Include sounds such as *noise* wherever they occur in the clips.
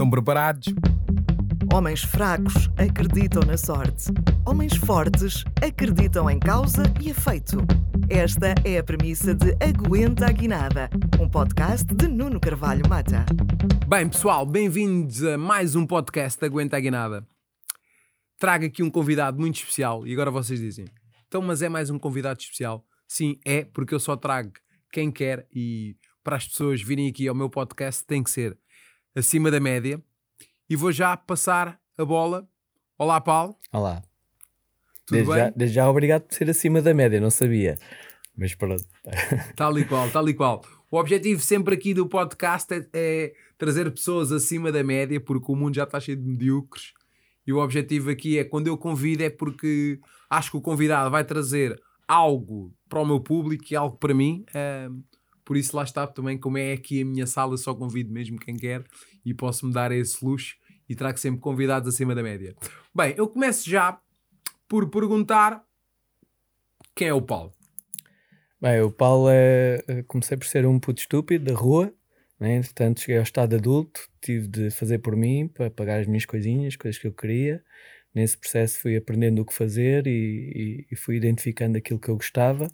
Estão preparados? Homens fracos acreditam na sorte. Homens fortes acreditam em causa e efeito. Esta é a premissa de Aguenta a Guinada, um podcast de Nuno Carvalho Mata. Bem, pessoal, bem-vindos a mais um podcast da Aguenta a Guinada. Trago aqui um convidado muito especial e agora vocês dizem: então, mas é mais um convidado especial? Sim, é, porque eu só trago quem quer e para as pessoas virem aqui ao meu podcast tem que ser acima da média. E vou já passar a bola. Olá, Paulo. Olá. Tudo Desde bem? já, desde já obrigado por ser acima da média, não sabia. Mas pronto. *laughs* Tal e qual, tal e qual. O objetivo sempre aqui do podcast é, é trazer pessoas acima da média, porque o mundo já está cheio de medíocres. E o objetivo aqui é, quando eu convido, é porque acho que o convidado vai trazer algo para o meu público e algo para mim. Ahm, por isso lá está também, como é aqui a minha sala, só convido mesmo quem quer e posso-me dar esse luxo e trago sempre convidados acima da média. Bem, eu começo já por perguntar quem é o Paulo. Bem, o Paulo é. eh, Comecei por ser um puto estúpido da rua, né? entretanto cheguei ao estado adulto, tive de fazer por mim para pagar as minhas coisinhas, coisas que eu queria. Nesse processo fui aprendendo o que fazer e, e- e fui identificando aquilo que eu gostava,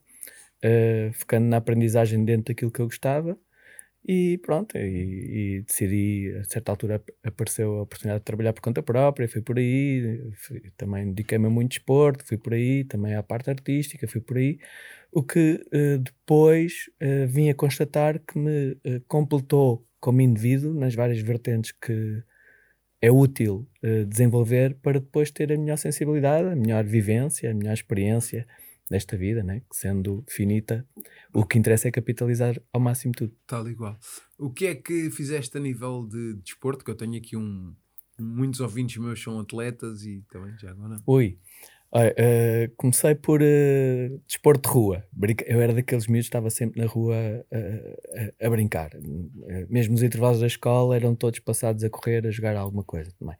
eh, focando na aprendizagem dentro daquilo que eu gostava. E pronto, e, e decidi, a certa altura ap- apareceu a oportunidade de trabalhar por conta própria, fui por aí, fui- também dediquei-me a muito desporto, fui por aí, também à parte artística, fui por aí. O que eh, depois eh, vim a constatar que me eh, completou como indivíduo nas várias vertentes que é útil desenvolver para depois ter a melhor sensibilidade, a melhor vivência, a melhor experiência desta vida, né? que sendo finita, o que interessa é capitalizar ao máximo tudo. Tal igual. O que é que fizeste a nível de desporto? Que eu tenho aqui um. Muitos ouvintes meus são atletas e também já agora. Ui, olha, eh, comecei por eh, desporto de rua. Eu era daqueles miúdos que estava sempre na rua eh, a, a brincar. Mesmo os intervalos da escola eram todos passados a correr, a jogar alguma coisa também.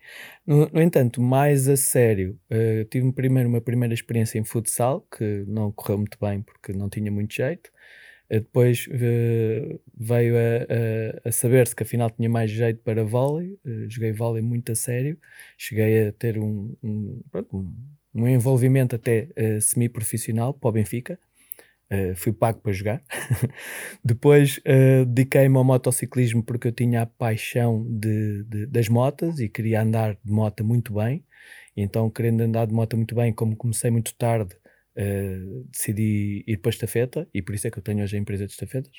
No, no entanto, mais a sério, tive primeiro uma primeira experiência em futsal, que não correu muito bem porque não tinha muito jeito. Depois veio a, a- a saber-se que afinal tinha mais jeito para vôlei. Joguei vôlei muito a sério. Cheguei a ter um, um, pronto, um- um envolvimento até eh, semi-profissional para o Benfica. Eh, fui pago para jogar. *laughs* Depois eh, dediquei-me ao motociclismo porque eu tinha a paixão de, de- das motas e queria andar de moto muito bem. Então, querendo andar de moto muito bem, como comecei muito tarde, eh, decidi ir para a estafeta e por isso é que eu tenho hoje a empresa de estafetas.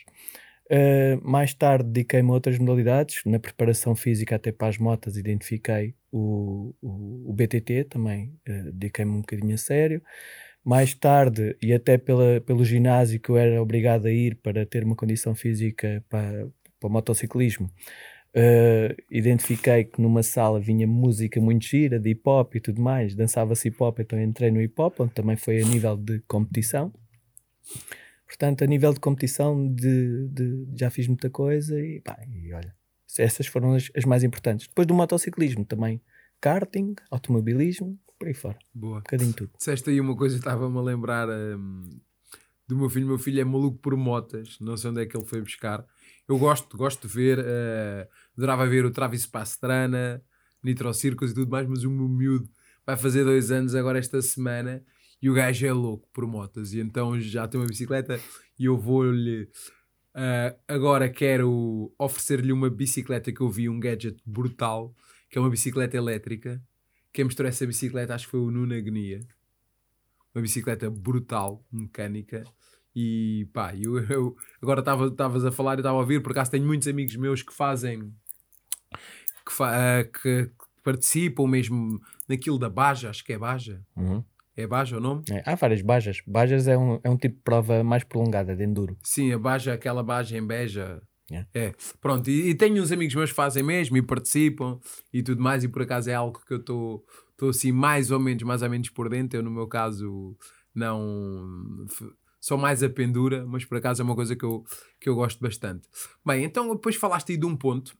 Uh, mais tarde dediquei-me a outras modalidades, na preparação física até para as motas identifiquei o, o, o BTT também, uh, dediquei-me um bocadinho a sério. Mais tarde, e até pela, pelo ginásio que eu era obrigado a ir para ter uma condição física para, para o motociclismo, uh, identifiquei que numa sala vinha música muito gira, de hip hop e tudo mais, dançava-se hip hop, então entrei no hip hop, onde também foi a nível de competição. Portanto, a nível de competição, de, de- já fiz muita coisa e, pá, e olha, essas foram as, as mais importantes. Depois do motociclismo também, karting, automobilismo, por aí fora, Boa. um bocadinho tudo. Disseste aí uma coisa, estava-me a lembrar hum, do meu filho. Meu filho é maluco por motas, não sei onde é que ele foi buscar. Eu gosto, gosto de ver, eh, adorava ver o Travis Pastrana, Nitro Circus e tudo mais, mas o meu miúdo vai fazer dois anos agora esta semana e o gajo é louco por motas e então já tem uma bicicleta e eu vou-lhe eh, agora quero oferecer-lhe uma bicicleta que eu vi, um gadget brutal, que é uma bicicleta elétrica. Quem mostrou essa bicicleta acho que foi o Nuno Agnia uma bicicleta brutal, mecânica. E pá, eu, eu agora estavas a falar e estava a ouvir, por acaso tenho muitos amigos meus que fazem que, fa- ah, que participam mesmo naquilo da Baja, acho que é Baja. Uhum. É Baja o nome? É, há várias bajas. Bajas é um, é um tipo de prova mais prolongada de enduro. Sim, a Baja, aquela Baja em Beja. Yeah. É, pronto, e, e tenho uns amigos meus que fazem mesmo e participam e tudo mais, e por acaso é algo que eu estou assim mais ou menos, mais ou menos por dentro. Eu, no meu caso, não sou mais a pendura, mas por acaso é uma coisa que eu, que eu gosto bastante. Bem, então depois falaste aí de um ponto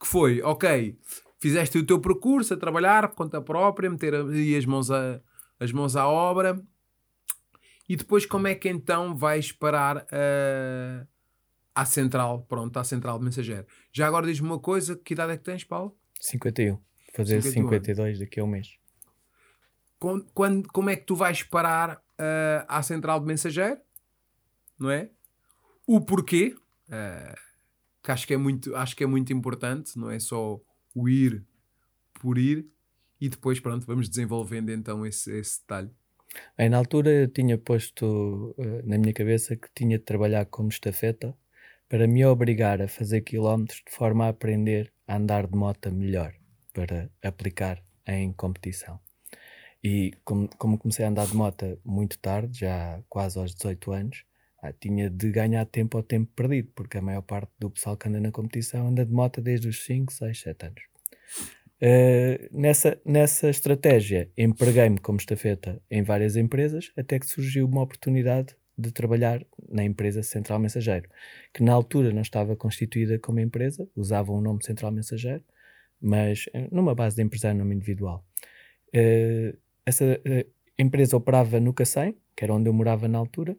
que foi, ok, fizeste o teu percurso a trabalhar por conta própria, meter as mãos, a, as mãos à obra, e depois como é que então vais parar a, à central, pronto, à central de mensageiro. Já agora diz-me uma coisa, que idade é que tens, Paulo? 51. Fazer 51 52 daqui a um mês. Quando, quando- como é que tu vais parar ah, à central de mensageiro? Não é? O porquê, ah, que acho que, é muito, acho que é muito importante, não é só o ir por ir, e depois, pronto, vamos desenvolvendo então esse, esse detalhe. Bem, na altura eu tinha posto eh, na minha cabeça que tinha de trabalhar como estafeta para me obrigar a fazer quilómetros de forma a aprender a andar de moto melhor para aplicar em competição. E como, como comecei a andar de moto muito tarde, já quase aos 18 anos, ah, tinha de ganhar tempo ao tempo perdido, porque a maior parte do pessoal que anda na competição anda de moto desde os 5, 6, 7 anos. Uh, nessa, nessa estratégia, empreguei-me como estafeta em várias empresas, até que surgiu uma oportunidade de trabalhar na empresa Central Mensageiro, que na altura não estava constituída como empresa, usava o nome Central Mensageiro, mas eh, numa base de empresário nome individual. Uh, essa uh, empresa operava no Cacém, que era onde eu morava na altura,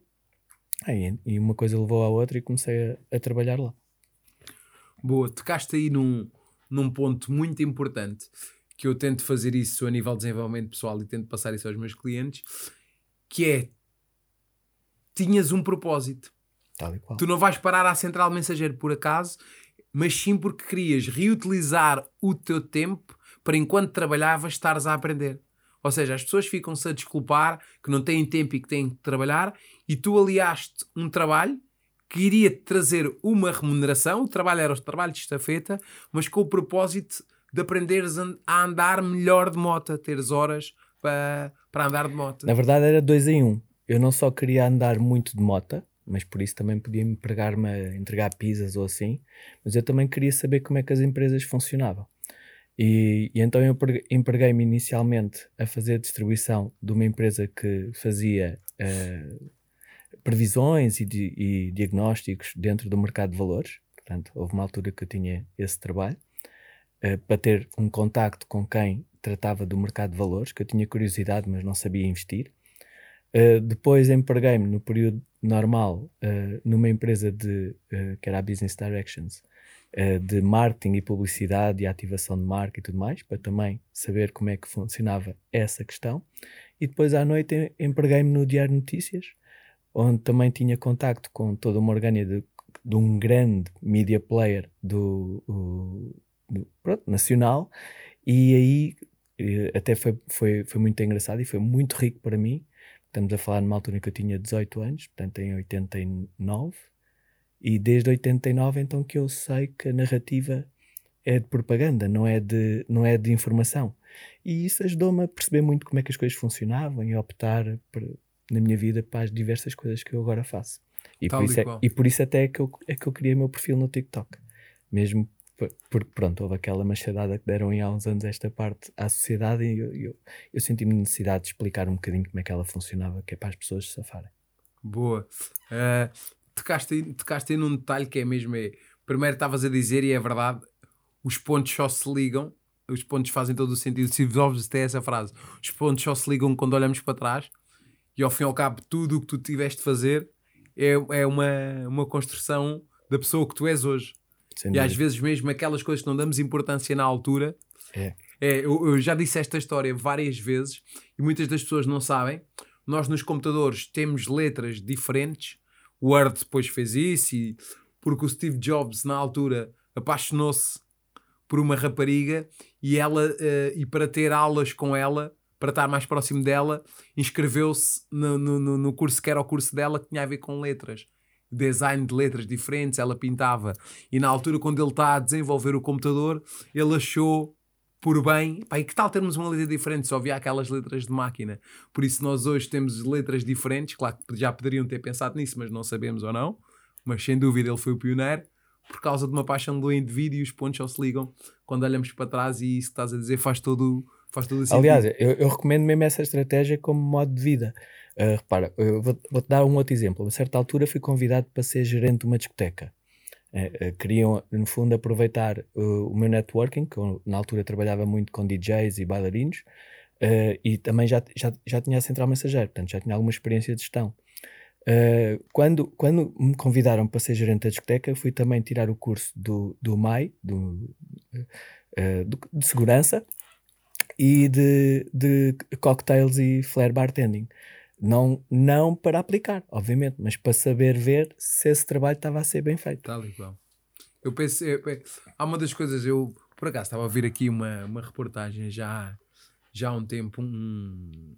Aí, e uma coisa levou à outra e comecei a, a trabalhar lá. Boa, tocaste aí num, num ponto muito importante que eu tento fazer isso a nível de desenvolvimento pessoal e tento passar isso aos meus clientes, que é tinhas um propósito. Tu não vais parar à central mensageiro por acaso, mas sim porque querias reutilizar o teu tempo para enquanto trabalhavas estares a aprender. Ou seja, as pessoas ficam-se a desculpar que não têm tempo e que têm que trabalhar, e tu aliaste um trabalho que iria trazer uma remuneração. O trabalho era o trabalho de estafeta, mas com o propósito de aprenderes a andar melhor de moto, teres horas para, para andar de moto. Na verdade era dois em um. Eu não só queria andar muito de moto, mas por isso também podia me pregar-me a entregar pizzas ou assim, mas eu também queria saber como é que as empresas funcionavam. E, e então eu pre- empreguei-me inicialmente a fazer a distribuição de uma empresa que fazia eh, previsões e, e diagnósticos dentro do mercado de valores. Portanto, houve uma altura que eu tinha esse trabalho eh, para ter um contacto com quem tratava do mercado de valores, que eu tinha curiosidade, mas não sabia investir. Uh, depois empreguei-me no período normal uh, numa empresa de, uh, que era a Business Directions, uh, de marketing e publicidade e ativação de marca e tudo mais, para também saber como é que funcionava essa questão. E depois à noite em- empreguei-me no Diário Notícias, onde também tinha contacto com toda uma orgânia de, de um grande media player do, do- pronto, nacional, e aí eh, até foi, foi, foi muito engraçado e foi muito rico para mim. Estamos a falar numa altura em que eu tinha 18 anos, portanto em 89, e desde 89 então que eu sei que a narrativa é de propaganda, não é de, não é de informação. E isso ajudou-me a perceber muito como é que as coisas funcionavam e optar por- na minha vida para as diversas coisas que eu agora faço. E, Tal por isso, é, e por isso até é que, eu, é que eu criei o meu perfil no TikTok. Mesmo por- porque, pronto, houve aquela machadada que deram há uns anos esta parte à sociedade e eu, eu, eu senti-me necessidade de explicar um bocadinho como é que ela funcionava, que é para as pessoas se safarem. Boa. Uh, tocaste, tocaste aí num detalhe que é mesmo. É, primeiro estavas a dizer, e é verdade, os pontos só se ligam, os pontos fazem todo o sentido. Steve Jobs tem essa frase: os pontos só se ligam quando olhamos para trás, e ao fim e ao cabo, tudo o que tu tiveste de fazer é, é uma, uma construção da pessoa que tu és hoje. Sem E às vezes mesmo aquelas coisas que não damos importância na altura. É. É, eu, eu já disse esta história várias vezes e muitas das pessoas não sabem. Nós nos computadores temos letras diferentes. O Word depois fez isso e porque o Steve Jobs na altura apaixonou-se por uma rapariga e ela eh, e para ter aulas com ela para estar mais próximo dela inscreveu-se no, no, no- curso que era o curso dela que tinha a ver com letras design de letras diferentes, ela pintava. E na altura, quando ele está a desenvolver o computador, ele achou por bem, pá, e que tal termos uma letra diferente? Só havia aquelas letras de máquina. Por isso, nós hoje temos letras diferentes. Claro que já poderiam ter pensado nisso, mas não sabemos ou não. Mas sem dúvida, ele foi o pioneiro por causa de uma paixão do indivíduo e os pontos só se ligam quando olhamos para trás. E isso que estás a dizer faz todo, faz sentido. Aliás, eu, eu recomendo mesmo essa estratégia como modo de vida. Uh, repara, eu vou- vou-te dar um outro exemplo. A certa altura fui convidado para ser gerente de uma discoteca. Uh, uh, queriam, no fundo, aproveitar o meu networking, que eu, na altura trabalhava muito com DJs e bailarinos, e também já, já, já tinha a central mensageiro, portanto já tinha alguma experiência de gestão. Quando, quando me convidaram para ser gerente da discoteca, fui também tirar o curso do, do MAI, do, de segurança, e de, de cocktails e flare bartending. Não, não para aplicar, obviamente, mas para saber ver se esse trabalho estava a ser bem feito. Tal igual. Eu pensei, há uma das coisas, eu por acaso estava a ouvir aqui uma, uma reportagem já, já há um tempo, um,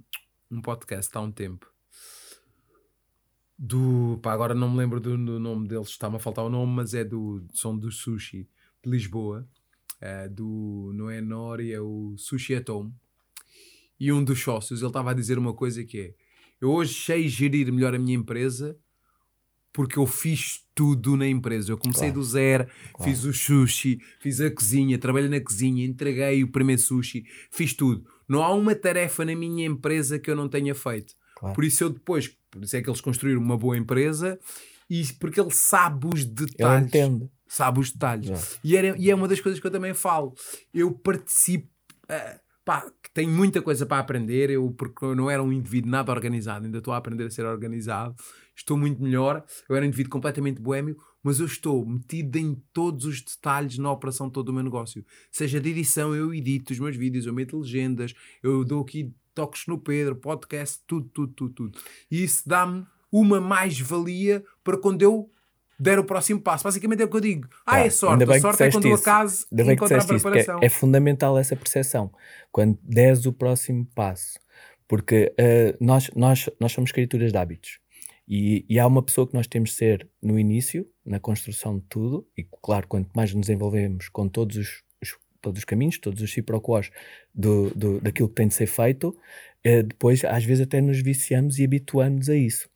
um podcast há um tempo, do, pá, agora não me lembro do, do nome deles, está-me a faltar o nome, mas é do, são do Sushi de Lisboa, é, do, não é Nori, é o Sushi Atom, e um dos sócios, ele estava a dizer uma coisa que é, eu hoje sei gerir melhor a minha empresa porque eu fiz tudo na empresa. Eu comecei claro. do zero, claro. fiz o sushi, fiz a cozinha, trabalhei na cozinha, entreguei o primeiro sushi, fiz tudo. Não há uma tarefa na minha empresa que eu não tenha feito. Claro. Por isso eu depois, por isso é que eles construíram uma boa empresa e porque ele sabe os detalhes. Eu entendo. Sabe os detalhes. E, era, e é uma das coisas que eu também falo. Eu participo. Uh, pá, tenho muita coisa para aprender, eu, porque eu não era um indivíduo nada organizado, ainda estou a aprender a ser organizado, estou muito melhor, eu era um indivíduo completamente boêmio, mas eu estou metido em todos os detalhes na operação todo o meu negócio. Seja de edição, eu edito os meus vídeos, eu meto legendas, eu dou aqui toques no Pedro, podcast, tudo, tudo, tudo, tudo. E isso dá-me uma mais-valia para quando eu der o próximo passo. Basicamente é o que eu digo. Ah, é sorte. A sorte é quando o acaso encontra a é preparação. É, é, fundamental essa percepção. Quando deres o próximo passo. Porque uh, nós, nós, nós somos criaturas de hábitos. E, e, há uma pessoa que nós temos de ser no início, na construção de tudo, e claro, quanto mais nos envolvemos com todos os, os todos os caminhos, todos os ciproquós do, do, daquilo que tem de ser feito, eh, depois às vezes até nos viciamos e habituamos a isso.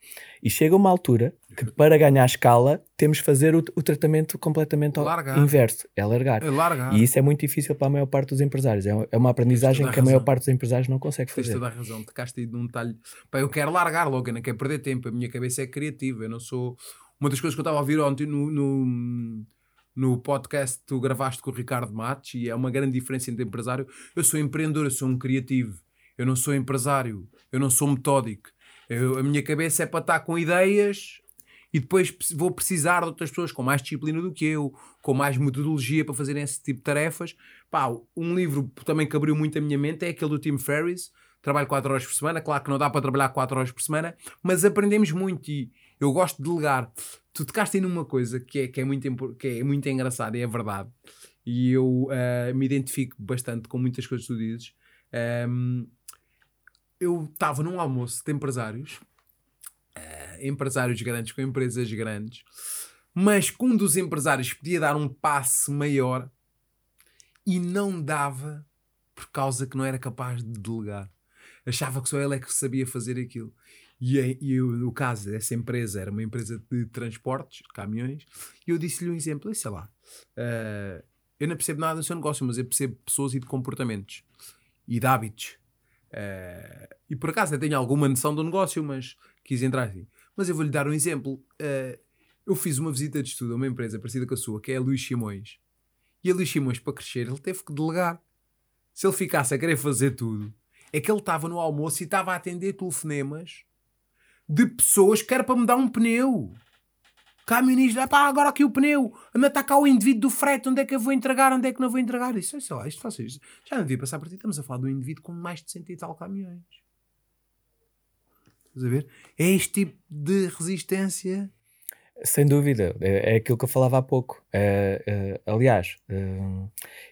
E chega uma altura que para ganhar escala temos de fazer o, o tratamento completamente largar. inverso, é largar. é largar. E isso é muito difícil para a maior parte dos empresários. É, é uma aprendizagem que a maior parte dos empresários não consegue fazer. Tens toda a razão, tocaste num detalhe. Pá, eu quero largar logo, eu não quero perder tempo, a minha cabeça é criativa, eu não sou... Uma das coisas que eu estava a ouvir ontem no, no no podcast que tu gravaste com o Ricardo Matos e é uma grande diferença entre empresário. Eu sou empreendedor, eu sou um criativo. Eu não sou empresário, eu não sou metódico. Eu, a minha cabeça é para estar com ideias e depois vou precisar de outras pessoas com mais disciplina do que eu, com mais metodologia para fazerem esse tipo de tarefas. Pá, um livro também que abriu muito a minha mente é aquele do Tim Ferriss. Trabalho 4 horas por semana. Claro que não dá para trabalhar 4 horas por semana, mas aprendemos muito e eu gosto de delegar. Tu tocaste aí numa coisa que é, que é, muito, é muito engraçada e é verdade. E eu uh, me identifico bastante com muitas coisas que tu dizes. Um, eu estava num almoço de empresários, uh, empresários grandes com empresas grandes, mas que um dos empresários podia dar um passe maior e não dava por causa que não era capaz de delegar. Achava que só ele é que sabia fazer aquilo. E, e o, o caso dessa empresa era uma empresa de transportes, caminhões, e eu disse-lhe um exemplo, sei lá, uh, eu não percebo nada do seu negócio, mas eu percebo pessoas e de comportamentos e de hábitos. Uh, e por acaso eu tenho alguma noção do negócio, mas quis entrar assim. Mas eu vou-lhe dar um exemplo. Uh, eu fiz uma visita de estudo a uma empresa parecida com a sua, que é a Luís Simões. E a Luís Simões, para crescer, ele teve que delegar. Se ele ficasse a querer fazer tudo, é que ele estava no almoço e estava a atender telefonemas de pessoas que era para me dar um pneu camionista, pá, agora aqui o pneu, anda está cá o indivíduo do frete, onde é que eu vou entregar, onde é que não vou entregar? Isso, é lá, isto vocês já não devia passar por ti, estamos a falar de um indivíduo com mais de cento e tal caminhões. Estás a ver? É este tipo de resistência. Sem dúvida, é, é aquilo que eu falava há pouco. É, é, aliás, é,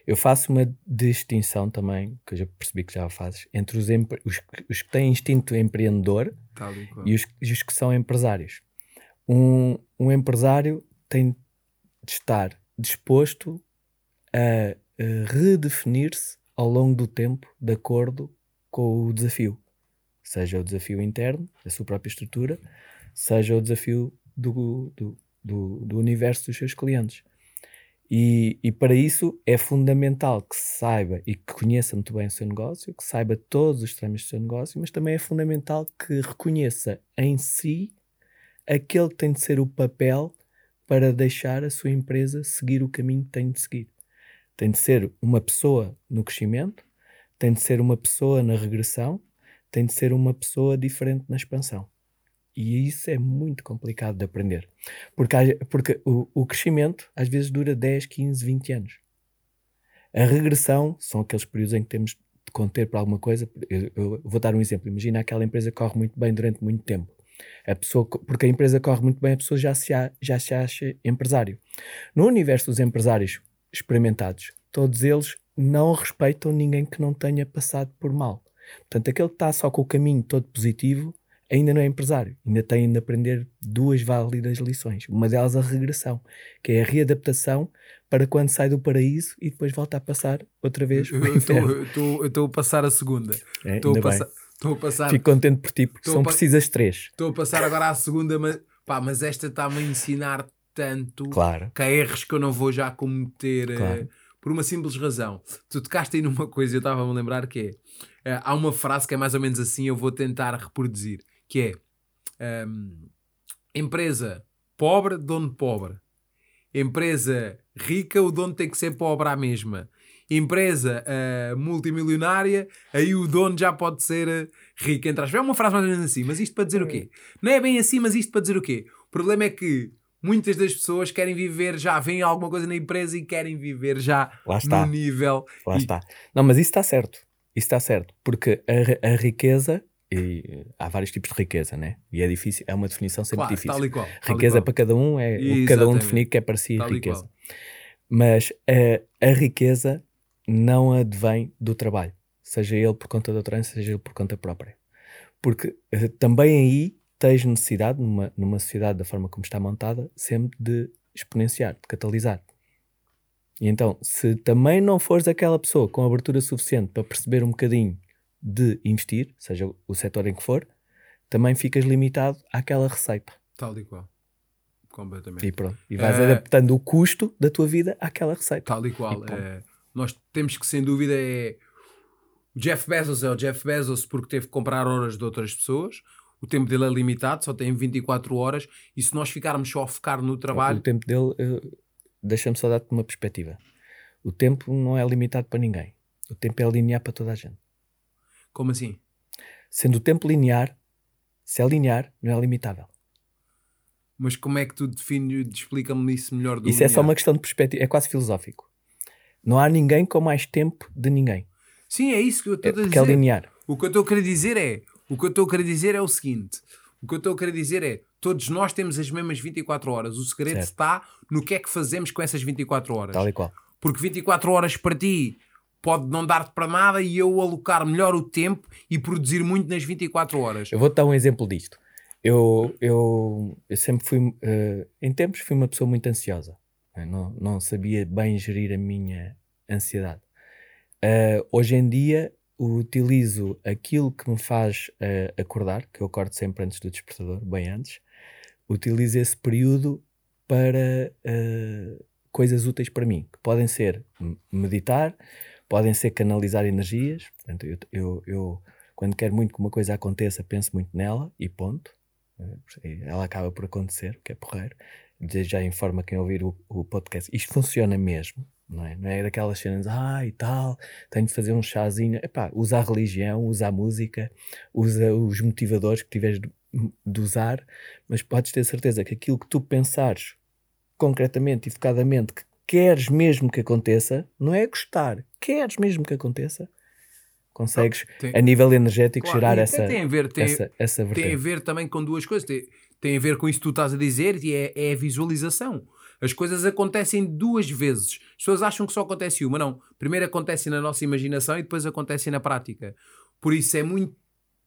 eu faço uma distinção também, que eu já percebi que já fazes, entre os, os, os que têm instinto empreendedor e, e os, os que são empresários um, um empresário tem de estar disposto a, a redefinir-se ao longo do tempo de acordo com o desafio. Seja o desafio interno, da sua própria estrutura, seja o desafio do, do, do, do universo dos seus clientes. E, e, para isso é fundamental que saiba e que conheça muito bem o seu negócio, que saiba todos os trâmites do seu negócio, mas também é fundamental que reconheça em si aquele que tem de ser o papel para deixar a sua empresa seguir o caminho que tem de seguir. Tem de ser uma pessoa no crescimento, tem de ser uma pessoa na regressão, tem de ser uma pessoa diferente na expansão. E isso é muito complicado de aprender. Porque, porque o, o crescimento às vezes dura 10, 15, 20 anos. A regressão são aqueles períodos em que temos de conter para alguma coisa. Eu, eu vou dar um exemplo. Imagina aquela empresa que corre muito bem durante muito tempo. A pessoa, porque a empresa corre muito bem, a pessoa já se, já se acha empresário. No universo dos empresários experimentados, todos eles não respeitam ninguém que não tenha passado por mal. Portanto, aquele que está só com o caminho todo positivo ainda não é empresário. Ainda tem de aprender duas válidas lições. Uma delas a regressão, que é a readaptação para quando sai do paraíso e depois volta a passar outra vez Eu estou a passar a segunda. É, Estou a, bem. passar- estou a passar. Fico contente por ti, porque são precisas três. Estou a passar agora à segunda, mas, pá, mas esta está-me a ensinar tanto Claro. que há erros que eu não vou já cometer eh, Claro. por uma simples razão. Tu tocaste aí numa coisa, eu estava a me lembrar que é eh, há uma frase que é mais ou menos assim, eu vou tentar reproduzir, que é ehm, empresa pobre, dono pobre. Empresa rica, o dono tem que ser pobre à mesma. Empresa eh, multimilionária, aí o dono já pode ser eh, rico. Entre aspas. É uma frase mais ou menos assim, mas isto para dizer o quê? Não é bem assim, mas isto para dizer o quê? O problema é que muitas das pessoas querem viver já, veem alguma coisa na empresa e querem viver já Lá está. no nível. Lá E- está. Não, mas isso está certo. Isso está certo. Porque a, a riqueza, e há vários tipos de riqueza, né? E é difícil, é uma definição sempre Claro, difícil. tal e qual. tal riqueza qual, para cada um é o que cada um Exatamente. definir que é para si tal riqueza. Mas a, a riqueza não advém do trabalho, seja ele por conta do trânsito, seja ele por conta própria. Porque eh, também aí tens necessidade, numa, numa sociedade da forma como está montada, sempre de exponenciar, de catalisar. E então, se também não fores aquela pessoa com abertura suficiente para perceber um bocadinho de investir, seja o setor em que for, também ficas limitado àquela receita. Tal e qual. Completamente. E pronto. E vais Eh, adaptando o custo da tua vida àquela receita. Tal e qual. E eh, nós temos que, sem dúvida, é. O Jeff Bezos é o Jeff Bezos porque teve que comprar horas de outras pessoas. O tempo dele é limitado, só tem 24 horas. E se nós ficarmos só a focar no O trabalho, tempo dele, eh, deixa-me só dar-te uma perspectiva. O tempo não é limitado para ninguém. O tempo é linear para toda a gente. como assim? Sendo o tempo linear, se é linear, não é limitável. Mas como é que tu defines, explica-me isso melhor do Isso é só linear? uma questão de perspectiva, é quase filosófico. Não há ninguém com mais tempo de ninguém. Sim, é isso que eu estou É a porque é dizer. linear. O que eu estou a querer dizer é, o que eu estou a querer dizer é o seguinte. O que eu estou a querer dizer é, todos nós temos as mesmas 24 horas. O segredo Certo. está no que é que fazemos com essas 24 horas. Tal e qual. Porque 24 horas para ti pode não dar-te para nada e eu alocar melhor o tempo e produzir muito nas 24 horas. Eu vou-te dar um exemplo disto. Eu, eu, eu sempre fui, eh, em tempos, fui uma pessoa muito ansiosa. Eh, Não, não sabia bem gerir a minha ansiedade. Eh, hoje em dia, utilizo aquilo que me faz eh, acordar, que eu acordo sempre antes do despertador, bem antes. Utilizo esse período para eh, coisas úteis para mim, que podem ser meditar, podem ser canalizar energias. Portanto, eu, eu, eu quando quero muito que uma coisa aconteça, penso muito nela e ponto. Eh, Ela acaba por acontecer, o que é porreiro. Já informa quem ouvir o, o podcast. Isto funciona mesmo, não é? Não é daquelas cenas, ah e tal, tenho de fazer um chazinho. Epá, usa a religião, usa a música, usa os motivadores que tiveres de, usar, mas podes ter certeza que aquilo que tu pensares concretamente e focadamente que queres mesmo que aconteça, não é gostar, queres mesmo que aconteça, consegues Tem- a nível energético Claro, gerar essa, tem a ver, tem, essa, essa tem a vertente. ver também com duas coisas. Tem, tem a ver com isso que tu estás a dizer e é, é a visualização. As coisas acontecem duas vezes. As pessoas acham que só acontece uma. Não. Primeiro acontece na nossa imaginação e depois acontece na prática. Por isso é muito.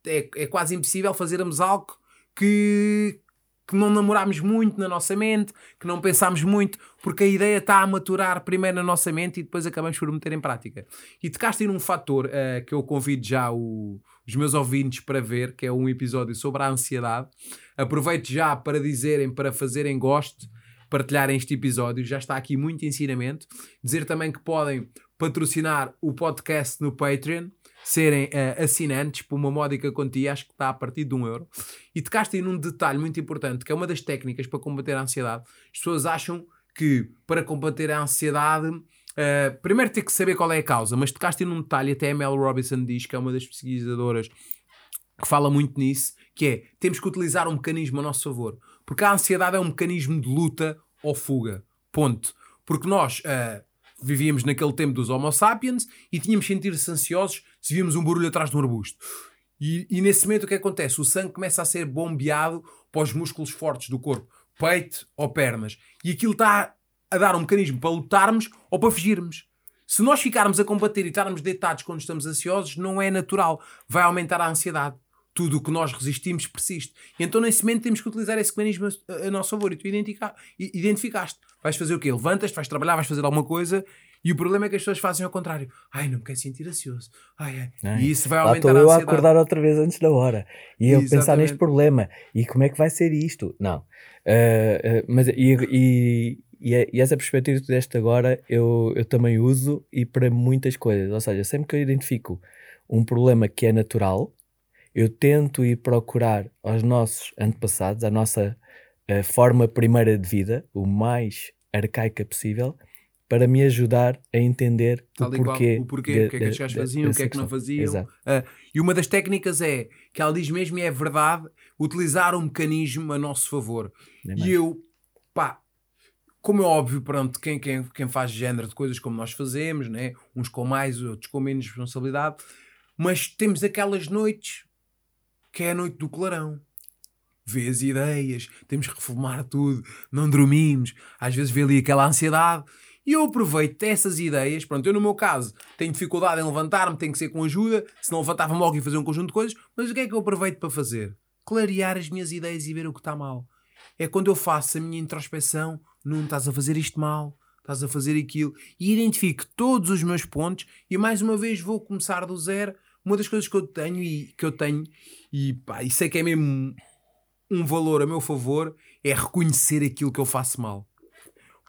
É, é quase impossível fazermos algo que, que não namorámos muito na nossa mente, que não pensámos muito, porque a ideia está a maturar primeiro na nossa mente e depois acabamos por meter em prática. E tocaste aí num fator eh, que eu convido já o- os meus ouvintes para ver, que é um episódio sobre a ansiedade. Aproveito já para dizerem, para fazerem gosto, partilharem este episódio. Já está aqui muito ensinamento. Dizer também que podem patrocinar o podcast no Patreon, serem eh, assinantes por uma módica quantia, acho que está a partir de um euro. E tocaste aí num detalhe muito importante, que é uma das técnicas para combater a ansiedade. As pessoas acham que para combater a ansiedade, eh, primeiro tem que saber qual é a causa, mas tocaste aí num detalhe, até a Mel Robinson diz, que é uma das pesquisadoras que fala muito nisso, que é temos que utilizar um mecanismo a nosso favor. Porque a ansiedade é um mecanismo de luta ou fuga. Ponto. Porque nós uh, vivíamos naquele tempo dos Homo sapiens e tínhamos sentir-se ansiosos se víamos um barulho atrás de um arbusto. E, e, nesse momento o que acontece? O sangue começa a ser bombeado para os músculos fortes do corpo, peito ou pernas. E aquilo está a dar um mecanismo para lutarmos ou para fugirmos. Se nós ficarmos a combater e estarmos deitados quando estamos ansiosos, não é natural. Vai aumentar a ansiedade. Tudo o que nós resistimos persiste. Então, nesse momento, temos que utilizar esse mecanismo a, a nosso favor. E tu identificaste. Vais fazer o quê? Levantas, vais trabalhar, vais fazer alguma coisa e o problema é que as pessoas fazem ao contrário. Ai, não me quero sentir ansioso. Ai, ai. E isso vai aumentar a ansiedade. eu a acordar outra vez antes da hora. E eu Exatamente. pensar neste problema. E como é que vai ser isto? Não. Uh, uh, mas, e, e, e, e, essa perspectiva que tu deste agora, eu, eu também uso e para muitas coisas. Ou seja, sempre que eu identifico um problema que é natural, eu tento ir procurar aos nossos antepassados, a nossa uh, forma primeira de vida, o mais arcaica possível, para me ajudar a entender Tal o porquê. o porquê, de, o que é que as pessoas faziam, o que é que não faziam. Uh, e uma das técnicas é que ela diz mesmo, e é verdade, utilizar um mecanismo a nosso favor. e eu, pá, como é óbvio, pronto, quem, quem, quem faz género de coisas como nós fazemos, né? uns com mais, outros com menos responsabilidade, mas temos aquelas noites que é a noite do clarão. Vê as ideias, temos que reformar tudo, não dormimos, às vezes vê ali aquela ansiedade e eu aproveito essas ideias. Pronto, eu no meu caso tenho dificuldade em levantar-me, tenho que ser com ajuda, se não levantava-me logo e fazer um conjunto de coisas. Mas o que é que eu aproveito para fazer? Clarear as minhas ideias e ver o que está mal. É quando eu faço a minha introspeção, não estás a fazer isto mal, estás a fazer aquilo, e identifico todos os meus pontos e mais uma vez vou começar do zero. Uma das coisas que eu tenho e que eu tenho, e, pá, e sei que é mesmo um valor a meu favor, é reconhecer aquilo que eu faço mal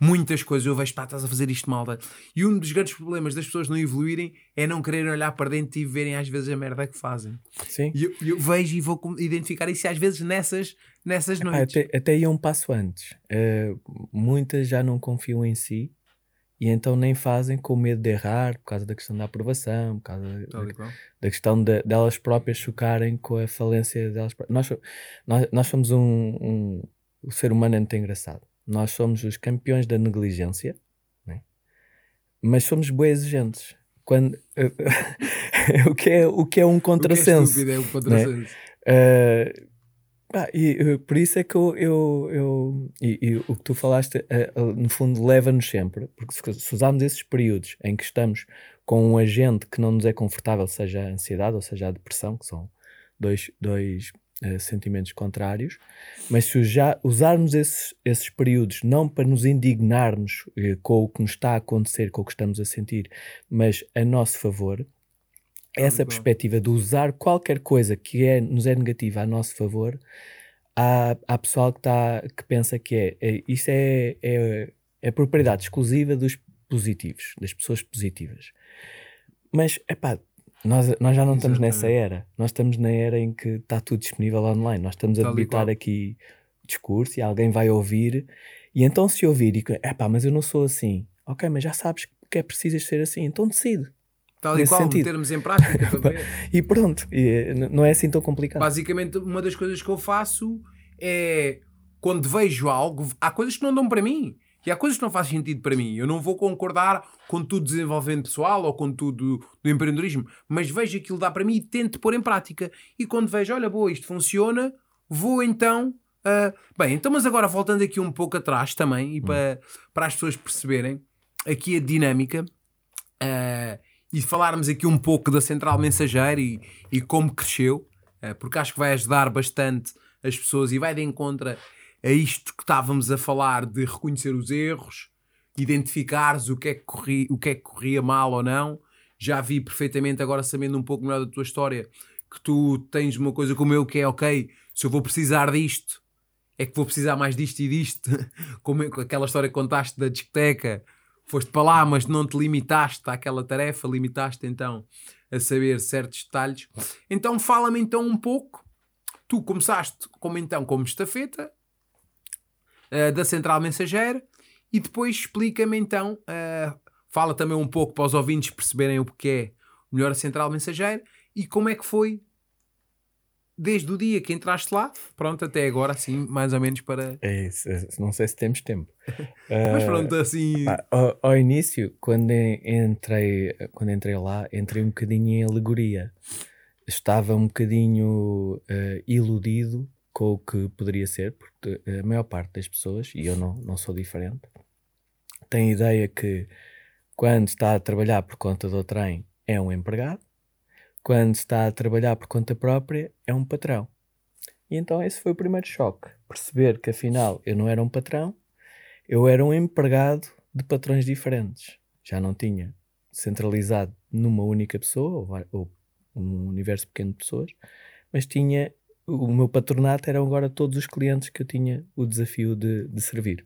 muitas coisas. Eu vejo, pá, estás a fazer isto mal. E um dos grandes problemas das pessoas não evoluírem é não quererem olhar para dentro e verem às vezes a merda que fazem. Sim. E eu, eu vejo e vou identificar isso às vezes nessas, nessas noites. Até, até ia um passo antes. Uh, muitas já não confiam em si e então nem fazem com medo de errar por causa da questão da aprovação, por causa da, da, questão de, delas próprias chocarem com a falência delas próprias. Nós, nós, nós somos um, um. O ser humano é muito engraçado nós somos os campeões da negligência, né? mas somos bem exigentes. Quando, *laughs* o, que é, o que é um contrassenso. O que é, é um contrassenso. Né? Uh, ah, e uh, por isso é que eu. eu, eu e, e, o que tu falaste, uh, no fundo, leva-nos sempre, porque se, se usarmos esses períodos em que estamos com um agente que não nos é confortável, seja a ansiedade ou seja a depressão, que são dois, dois uh, sentimentos contrários, mas se já usarmos esses, esses períodos não para nos indignarmos uh, com o que nos está a acontecer, com o que estamos a sentir, mas a nosso favor, essa perspectiva de usar qualquer coisa que é, nos é negativa a nosso favor, há, há pessoal que, tá, que pensa que é, é isso é, é, é propriedade exclusiva dos positivos, das pessoas positivas. Mas, é pá, nós, nós já não estamos nessa era. Nós estamos na era em que está tudo disponível online. Nós estamos a debitar aqui discurso e alguém vai ouvir. E então, se ouvir e é pá, mas eu não sou assim. Ok, mas já sabes que é preciso ser assim. Então decide. Tal e qual, sentido. metermos em prática também. *laughs* e pronto, e não é assim tão complicado. Basicamente, uma das coisas que eu faço é quando vejo algo, há coisas que não dão para mim. E há coisas que não fazem sentido para mim. Eu não vou concordar com tudo desenvolvimento pessoal ou com tudo do empreendedorismo, mas vejo aquilo dá para mim e tento pôr em prática. E quando vejo, olha, boa, isto funciona, vou então. Uh, bem, então, mas agora voltando aqui um pouco atrás também, e hum. para, para as pessoas perceberem aqui a dinâmica uh, e falarmos aqui um pouco da central mensageira e, e como cresceu, uh, porque acho que vai ajudar bastante as pessoas e vai de encontro a isto que estávamos a falar de reconhecer os erros, identificares o que é que corria, o que é que corria mal ou não. Já vi perfeitamente, agora sabendo um pouco melhor da tua história, que tu tens uma coisa como eu que é ok, se eu vou precisar disto, é que vou precisar mais disto e disto, *laughs* como aquela história que contaste da discoteca, foste para lá, mas não te limitaste àquela tarefa, limitaste então a saber certos detalhes. Então fala-me então um pouco. Tu começaste como então como estafeta, uh, da central mensageira e depois explica-me então, uh, fala também um pouco para os ouvintes perceberem o que é melhor a central mensageira e como é que foi desde o dia que entraste lá, pronto, até agora, assim, mais ou menos para. É isso, é, não sei se temos tempo. *laughs* Mas Ah, pronto, assim. pá, ao, ao início, quando en- entrei, quando entrei lá, entrei um bocadinho em alegoria. Estava um bocadinho eh, iludido com o que poderia ser, porque a maior parte das pessoas, e eu não, não sou diferente, tem a ideia que quando está a trabalhar por conta do trem é um empregado, quando está a trabalhar por conta própria é um patrão. E então esse foi o primeiro choque. Perceber que afinal eu não era um patrão, eu era um empregado de patrões diferentes. Já não tinha centralizado numa única pessoa, ou um universo pequeno de pessoas, mas tinha. O meu patronato eram agora todos os clientes que eu tinha o desafio de, de servir.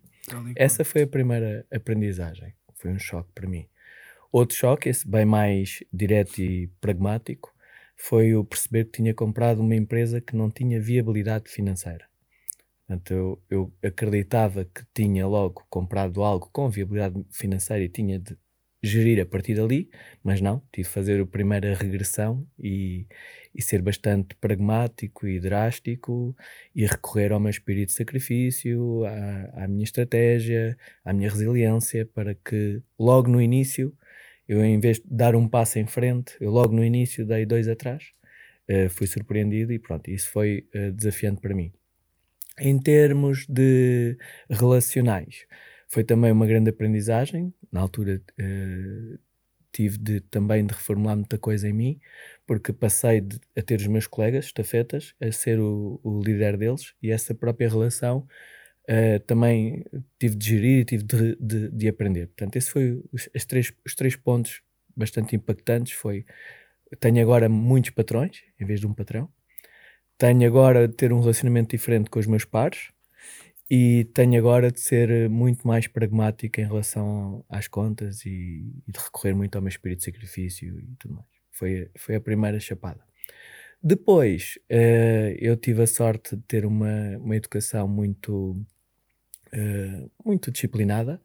Essa foi a primeira aprendizagem. Foi um choque para mim. Outro choque, esse bem mais direto e pragmático, foi o perceber que tinha comprado uma empresa que não tinha viabilidade financeira. Portanto, eu, eu acreditava que tinha logo comprado algo com viabilidade financeira e tinha de gerir a partir dali, mas não, tive de fazer a primeira regressão e, e ser bastante pragmático e drástico e recorrer ao meu espírito de sacrifício, à, à minha estratégia, à minha resiliência, para que logo no início, eu em vez de dar um passo em frente, eu logo no início dei dois atrás, eh, fui surpreendido e pronto, isso foi eh, desafiante para mim. Em termos de relacionais, foi também uma grande aprendizagem. Na altura eh, tive de, também de reformular muita coisa em mim, porque passei de- a ter os meus colegas, estafetas, a ser o, o líder deles e essa própria relação eh, também tive de gerir e tive de, de, de aprender. Portanto, esse foi os, as três, os três pontos bastante impactantes. Foi tenho agora muitos patrões em vez de um patrão. Tenho agora de ter um relacionamento diferente com os meus pares e tenho agora de ser eh, muito mais pragmático em relação às contas e, e de recorrer muito ao meu espírito de sacrifício e tudo mais. Foi, foi a primeira chapada. Depois, eh, eu tive a sorte de ter uma, uma educação muito, eh, muito disciplinada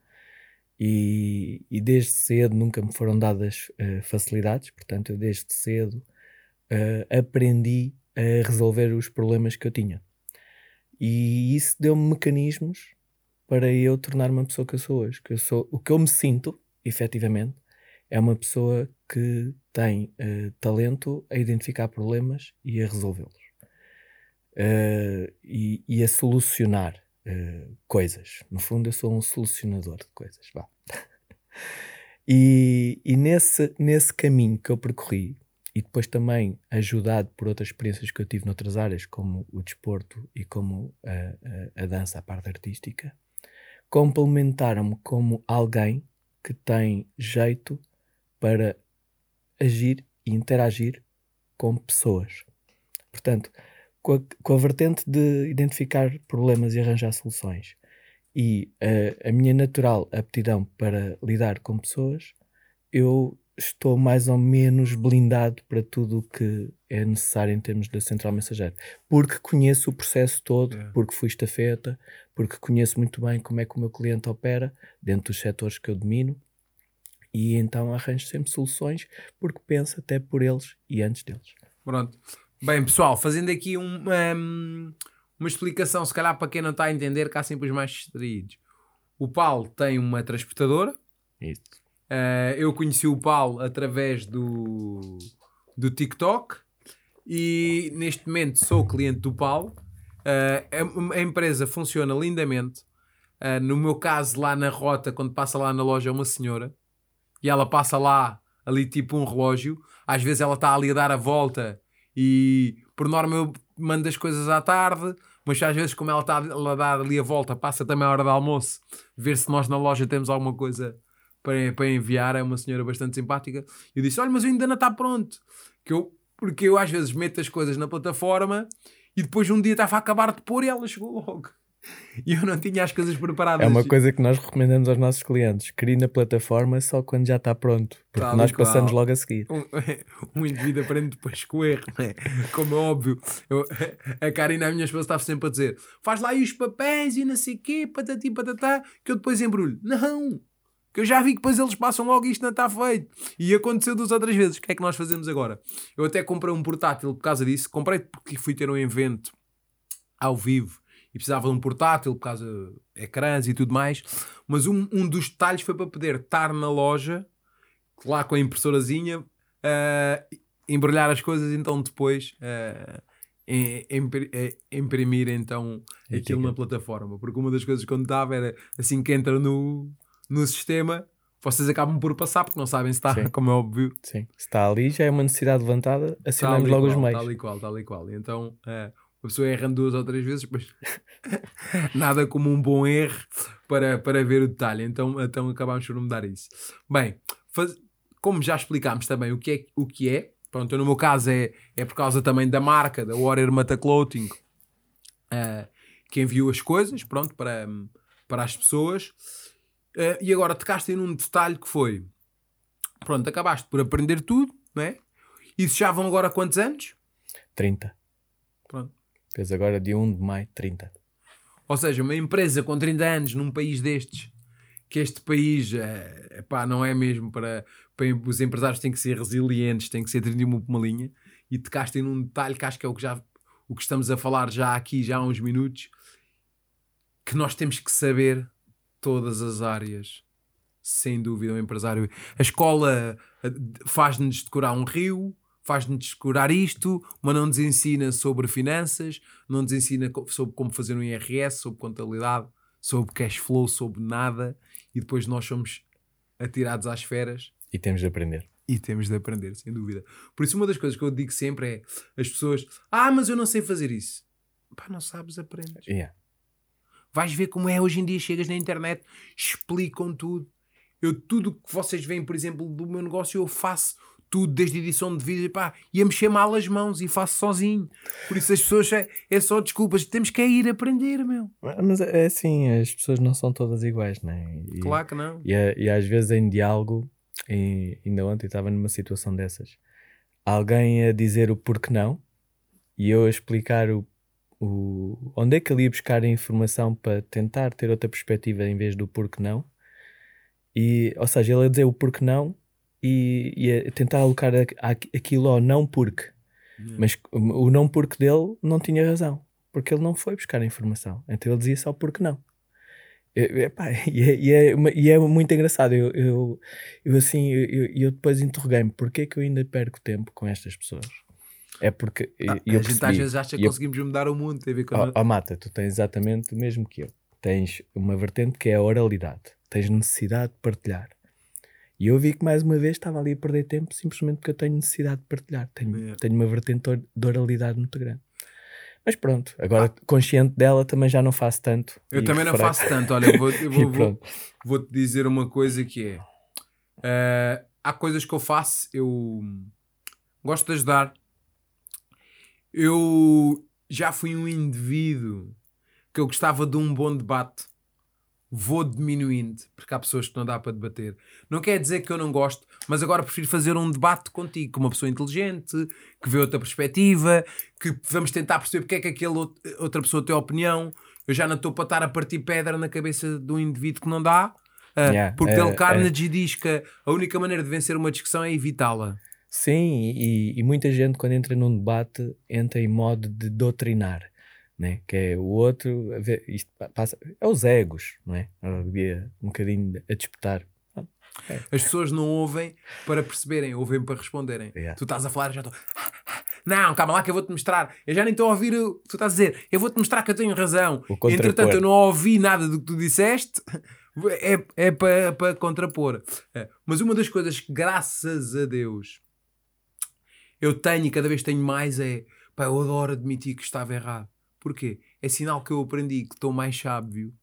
e, e desde cedo nunca me foram dadas eh, facilidades, portanto, eu desde cedo aprendi a resolver os problemas que eu tinha. E isso deu-me mecanismos para eu tornar-me uma pessoa que eu sou hoje. Que eu sou, o que eu me sinto, efetivamente, é uma pessoa que tem eh, talento a identificar problemas e a resolvê-los. Eh, e, e a solucionar eh, coisas. No fundo, eu sou um solucionador de coisas. Vá. *laughs* e e nesse, nesse caminho que eu percorri, e depois também ajudado por outras experiências que eu tive noutras áreas, como o desporto e como a, a, a dança, a parte artística, complementaram-me como alguém que tem jeito para agir e interagir com pessoas. Portanto, com a, com a vertente de identificar problemas e arranjar soluções e a, minha natural aptidão para lidar com pessoas, eu estou mais ou menos blindado para tudo o que é necessário em termos da central mensageira. Porque conheço o processo todo, É. porque fui estafeta, porque conheço muito bem como é que o meu cliente opera dentro dos setores que eu domino e então arranjo sempre soluções porque penso até por eles e antes deles. Pronto. Bem, pessoal, fazendo aqui uma, uma explicação, se calhar para quem não está a entender, que há sempre os mais distraídos. O Paulo tem uma transportadora. Isso. Eh, eu conheci o Paulo através do, do TikTok e neste momento sou cliente do Paulo. Eh, a, a empresa funciona lindamente. Eh, no meu caso, lá na rota, quando passa lá na loja, é uma senhora e ela passa lá ali tipo um relógio. Às vezes ela está ali a dar a volta e por norma eu mando as coisas à tarde, mas às vezes, como ela está a dar ali a volta, passa também a hora do almoço, ver se nós na loja temos alguma coisa para, para enviar. É uma senhora bastante simpática. Eu disse: Olha, mas ainda não está pronto. Que eu, porque eu às vezes meto as coisas na plataforma e depois um dia estava a acabar de pôr e ela chegou logo. *laughs* E eu não tinha as coisas preparadas. É uma coisa que nós recomendamos aos nossos clientes: crie na plataforma só quando já está pronto, porque nós passamos logo a seguir. Um, *laughs* um indivíduo aprende depois com o erro, né? como é óbvio. Eu- a Karina, a minha esposa, estava sempre a dizer: faz lá aí os papéis e não sei o quê, patati patatá, que eu depois embrulho. Não! Que eu já vi que depois eles passam logo e isto não está feito. E aconteceu duas outras vezes. O que é que nós fazemos agora? Eu até comprei um portátil por causa disso. Comprei porque fui ter um evento ao vivo e precisava de um portátil por causa de ecrãs e tudo mais. Mas um, um dos detalhes foi para poder estar na loja, lá com a impressorazinha, uh, embrulhar as coisas, então depois uh, imprimir então aquilo na plataforma. Porque uma das coisas que eu notava era assim que entra no, no sistema, vocês acabam por passar porque não sabem se está, Sim. *laughs* como é óbvio. Sim, se está ali já é uma necessidade levantada, assinamos logo qual, os meios. Tal e qual, tal e qual. Então uh, a pessoa erra duas ou três vezes, mas *laughs* nada como um bom erro para, para ver o detalhe. Então, então acabámos por mudar isso. Bem, faz, como já explicámos também o que é, o que é pronto, no meu caso é, é por causa também da marca, da Warrior Mata Clothing, uh, que enviou as coisas, pronto, para, para as pessoas. Uh, e agora tocaste num detalhe que foi, pronto, acabaste por aprender tudo, não é? Isso já vão agora quantos anos? 30. Pronto. Fez agora de 1 de maio, 30. Ou seja, uma empresa com 30 anos num país destes, que este país é, epá, não é mesmo para, para. Os empresários têm que ser resilientes, têm que ser 31 por uma linha, e tocaste num detalhe que acho que é o que, já, o que estamos a falar já aqui, já há uns minutos, que nós temos que saber todas as áreas, sem dúvida, o empresário. A escola faz-nos decorar um rio, faz-nos descurar isto, mas não nos ensina sobre finanças, não nos ensina sobre como fazer um IRS, sobre contabilidade, sobre cash flow, sobre nada, e depois nós somos atirados às feras. E temos de aprender. E temos de aprender, sem dúvida. Por isso, uma das coisas que eu digo sempre é: as pessoas, ah, mas eu não sei fazer isso. Pá, não sabes, aprendes. Yeah. Vais ver como é hoje em dia, chegas na internet, explicam tudo. Eu, tudo que vocês veem, por exemplo, do meu negócio, eu faço tudo, desde edição de vídeo, pá, ia mexer mal as mãos e faço sozinho. Por isso as pessoas é, é só desculpas, temos que é ir aprender, meu. Mas é assim, as pessoas não são todas iguais, né? E, claro que não. E, e às vezes em diálogo, e ainda ontem estava numa situação dessas, alguém a dizer o porquê não e eu a explicar o, o onde é que ele ia buscar a informação para tentar ter outra perspectiva em vez do porquê não. E, ou seja, ele a dizer o porquê não e, e a tentar alocar aquilo ao não porque. Yeah. Mas o não porque dele não tinha razão, porque ele não foi buscar a informação. Então ele dizia só porque não. e, epá, e, é, e, é, e é muito engraçado. Eu, eu, eu assim, eu, eu depois interroguei-me porque é que eu ainda perco tempo com estas pessoas. É porque ah, eu a gente às vezes acha que conseguimos mudar o mundo. Tem a ver com oh, oh, Mata, tu tens exatamente o mesmo que eu. Tens uma vertente que é a oralidade. Tens necessidade de partilhar. E eu vi que mais uma vez estava ali a perder tempo simplesmente porque eu tenho necessidade de partilhar. Tenho, yeah. tenho uma vertente de oralidade muito grande. Mas pronto, agora ah. consciente dela também já não faço tanto. Eu também não faço tanto. Olha, eu vou, eu *laughs* vou, vou, vou, te dizer uma coisa que é. Uh, há coisas que eu faço, eu gosto de ajudar. Eu já fui um indivíduo que eu gostava de um bom debate vou diminuindo, porque há pessoas que não dá para debater. Não quer dizer que eu não gosto, mas agora prefiro fazer um debate contigo, com uma pessoa inteligente, que vê outra perspectiva, que vamos tentar perceber porque é que aquela outra pessoa tem opinião. Eu já não estou para estar a partir pedra na cabeça de um indivíduo que não dá, uh, yeah, porque uh, Dale Carnegie uh, diz que a única maneira de vencer uma discussão é evitá-la. Sim, e, e muita gente, quando entra num debate, entra em modo de doutrinar né? que é o outro, isto passa, é os egos, não é? Um bocadinho a disputar. É. As pessoas não ouvem para perceberem, ouvem para responderem. Yeah. Tu estás a falar, já estou. Não, calma lá que eu vou-te mostrar. Eu já nem estou a ouvir o que tu estás a dizer. Eu vou-te mostrar que eu tenho razão. Entretanto, eu não ouvi nada do que tu disseste. É, é para, para contrapor. É. Mas uma das coisas que, graças a Deus, eu tenho e cada vez tenho mais é. Pá, eu adoro admitir que estava errado. Porquê? É sinal que eu aprendi que estou mais sábio.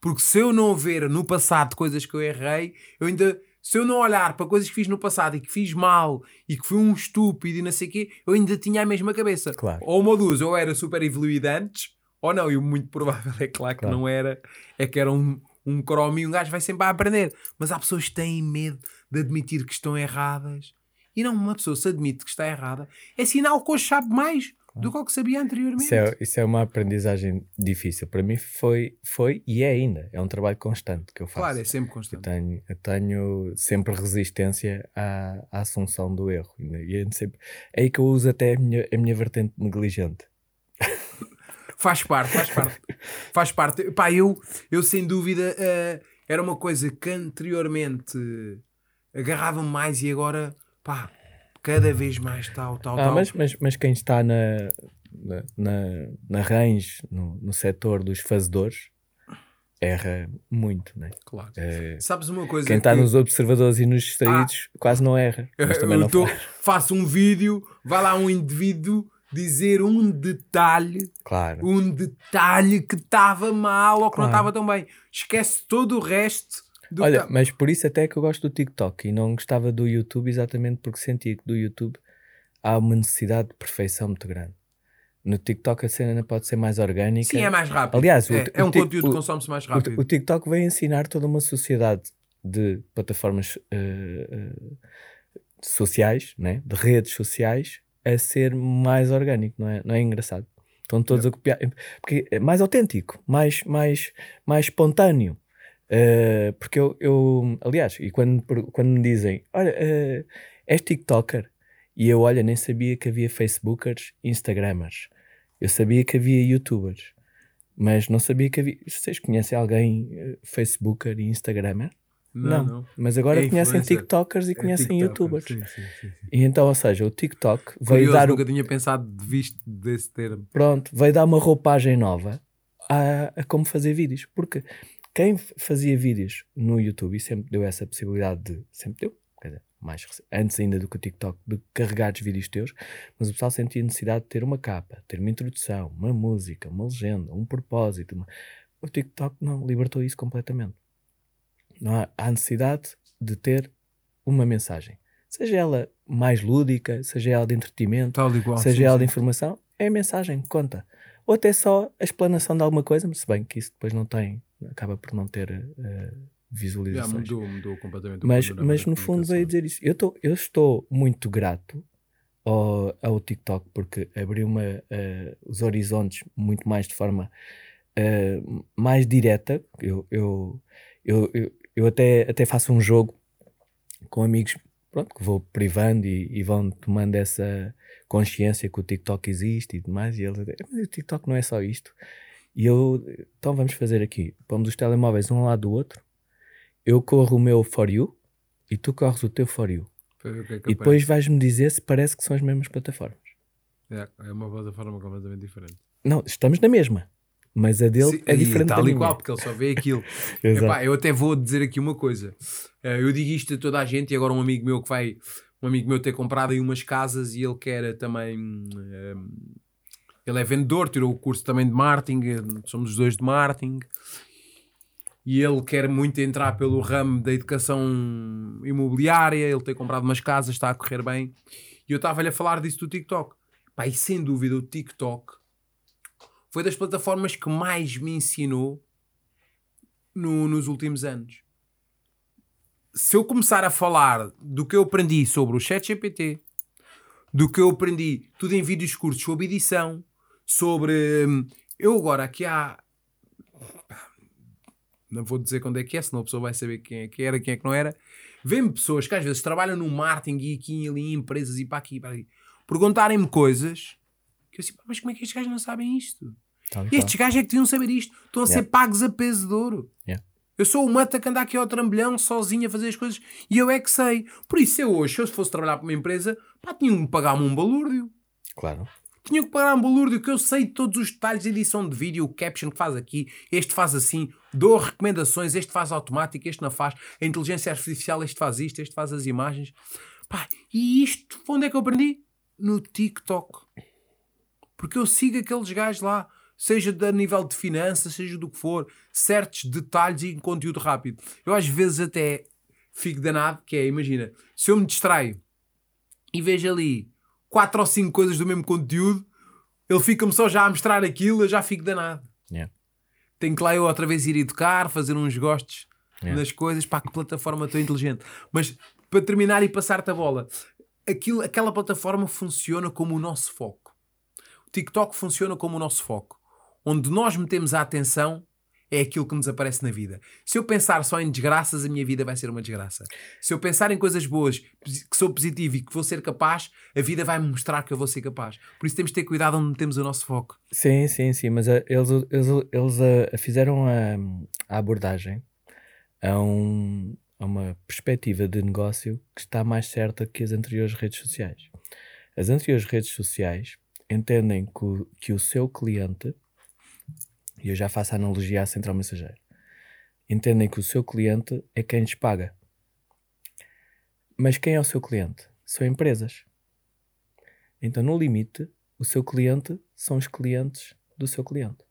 Porque se eu não ver no passado coisas que eu errei, eu ainda. Se eu não olhar para coisas que fiz no passado e que fiz mal e que fui um estúpido e não sei o quê, eu ainda tinha a mesma cabeça. Claro. Ou uma duas, ou era super evoluído antes, ou não. E o muito provável é claro que claro. não era. É que era um, um cromo e um gajo vai sempre a aprender. Mas há pessoas que têm medo de admitir que estão erradas. E não, uma pessoa se admite que está errada, é sinal que hoje sabe mais do que o que sabia anteriormente. Isso é, isso é uma aprendizagem difícil. Para mim foi, foi e é ainda. É um trabalho constante que eu faço. Claro, é sempre Eu constante. tenho, eu tenho sempre resistência à, à assunção do erro. E eu sempre, é aí que eu uso até a minha, a minha vertente negligente. *laughs* Faz parte, faz parte. faz parte. Pá, eu, eu sem dúvida eh, era uma coisa que anteriormente agarrava-me mais e agora, pá, cada vez mais tal, tal, Ah, tal. mas, mas, mas quem está na, na, na, range, no, no setor dos fazedores, erra muito, né? Claro. É, Sabes uma coisa? quem está que- nos observadores e nos distraídos quase não erra. Eu, não tô- faço um vídeo, vai lá um indivíduo dizer um detalhe, Claro. um detalhe que estava mal ou que não Claro. estava tão bem. Esquece todo o resto do Olha, que mas por isso até é que eu gosto do TikTok e não gostava do YouTube exatamente porque sentia que do YouTube há uma necessidade de perfeição muito grande. No TikTok a cena pode ser mais orgânica. Sim, é mais rápido. Aliás, o- é, é o um ti- conteúdo o- que consome-se mais O, rápido. o TikTok vem ensinar toda uma sociedade de plataformas eh, eh, sociais, né? de redes sociais, a ser mais orgânico, não é, não é engraçado? Estão todos a copiar, porque é mais autêntico, mais, mais, mais espontâneo. Eh, porque eu, eu, aliás, e quando, quando me dizem, olha, eh, és TikToker, e eu, olha, nem sabia que havia Facebookers, Instagramers, eu sabia que havia YouTubers, mas não sabia que havia. Vocês conhecem alguém eh, Facebooker e Instagramer? não, não. Mas agora É conhecem influencer. TikTokers e É conhecem TikToker, YouTubers. sim, sim, sim. E então, ou seja, o TikTok veio Curioso, dar, nunca tinha pensado de visto desse termo. pronto, veio dar uma roupagem nova a, a como fazer vídeos. Porque quem fazia vídeos no YouTube e sempre deu essa possibilidade de. Sempre deu, quer dizer, mais antes ainda do que o TikTok, de carregares vídeos teus, mas o pessoal sentia necessidade de ter uma capa, ter uma introdução, uma música, uma legenda, um propósito. uma- O TikTok não libertou isso completamente. Não há, há necessidade de ter uma mensagem. Seja ela mais lúdica, seja ela de entretenimento, qual. seja sim, ela sim. de informação, é a mensagem que conta. Ou até só a explanação de alguma coisa, mas se bem que isso depois não tem, acaba por não ter Já visualizações. mudou, mudou completamente. mas, mas no fundo veio dizer isso. Eu, tô, eu estou muito grato ao, ao TikTok porque abriu-me eh, os horizontes muito mais de forma eh, mais direta. Eu, eu, eu, eu, eu até, até faço um jogo com amigos pronto, que vou privando e, e vão tomando essa consciência que o TikTok existe e demais. E eles dizem, mas o TikTok não é só isto. E eu, então vamos fazer aqui: pomos os telemóveis um lado do outro. Eu corro o meu For You e tu corres o teu For You. É E depois vais-me dizer se parece que são as mesmas plataformas. É, é uma plataforma completamente diferente. Não, estamos na mesma. Mas a dele Sim, é diferente Tal da minha. qual, porque ele só vê aquilo. *laughs* Epá, eu até vou dizer aqui uma coisa. Eh, eu digo isto a toda a gente e agora um amigo meu que vai, um amigo meu ter comprado aí umas casas e ele quer também. eh, ele é vendedor, tirou o curso também de marketing, eh, somos os dois de marketing. E ele quer muito entrar pelo ramo da educação imobiliária. Ele tem comprado umas casas, está a correr bem. E eu estava-lhe a falar disso do TikTok. Pá, e sem dúvida o TikTok foi das plataformas que mais me ensinou no- nos últimos anos. Se eu começar a falar do que eu aprendi sobre o ChatGPT, do que eu aprendi tudo em vídeos curtos sobre edição, sobre. hum, Eu agora aqui há. Não vou dizer quando é que é, senão a pessoa vai saber quem é que era, quem é que não era. Vêm pessoas que às vezes trabalham no marketing e aqui e ali em empresas e para aqui e para ali, perguntarem-me coisas que eu assim, "Pá, mas como é que estes gajos não sabem isto? Tal estes gajos é que deviam saber isto. Estão a ser Yeah. pagos a peso de ouro. Yeah. Eu sou o mata que anda aqui ao trambolhão sozinho a fazer as coisas e eu é que sei. Por isso, eu hoje, se eu fosse trabalhar para uma empresa, pá, tinham que me pagar-me um balúrdio. Claro. Tinham que pagar um balúrdio que eu sei todos os detalhes de edição de vídeo, o caption que faz aqui, este faz assim, dou recomendações, este faz automático, este não faz, a inteligência artificial, este faz isto, este faz as imagens. Pá, e isto, onde é que eu aprendi? No TikTok. Porque eu sigo aqueles gajos lá, seja a nível de finanças, seja do que for, certos detalhes e conteúdo rápido. Eu às vezes até fico danado, que é, imagina, se eu me distraio e vejo ali quatro ou cinco coisas do mesmo conteúdo, ele fica-me só já a mostrar aquilo, eu já fico danado. Yeah. Tenho que lá eu outra vez ir educar, fazer uns gostos Yeah. nas coisas, pá, que plataforma tão inteligente. Mas para terminar e passar-te a bola, aquilo, aquela plataforma funciona como o nosso foco. O TikTok funciona como o nosso foco. Onde nós metemos a atenção é aquilo que nos aparece na vida. Se eu pensar só em desgraças, a minha vida vai ser uma desgraça. Se eu pensar em coisas boas, que sou positivo e que vou ser capaz, a vida vai me mostrar que eu vou ser capaz. Por isso temos de ter cuidado onde metemos o nosso foco. Sim, sim, sim, mas uh, eles, eles, eles uh, fizeram a, a abordagem a, um, a uma perspectiva de negócio que está mais certa que as anteriores redes sociais. As anteriores redes sociais entendem que o, que o seu cliente e eu já faço a analogia à central mensageira, entendem que o seu cliente é quem lhes paga. Mas quem é o seu cliente? São empresas. Então, no limite, o seu cliente são os clientes do seu cliente.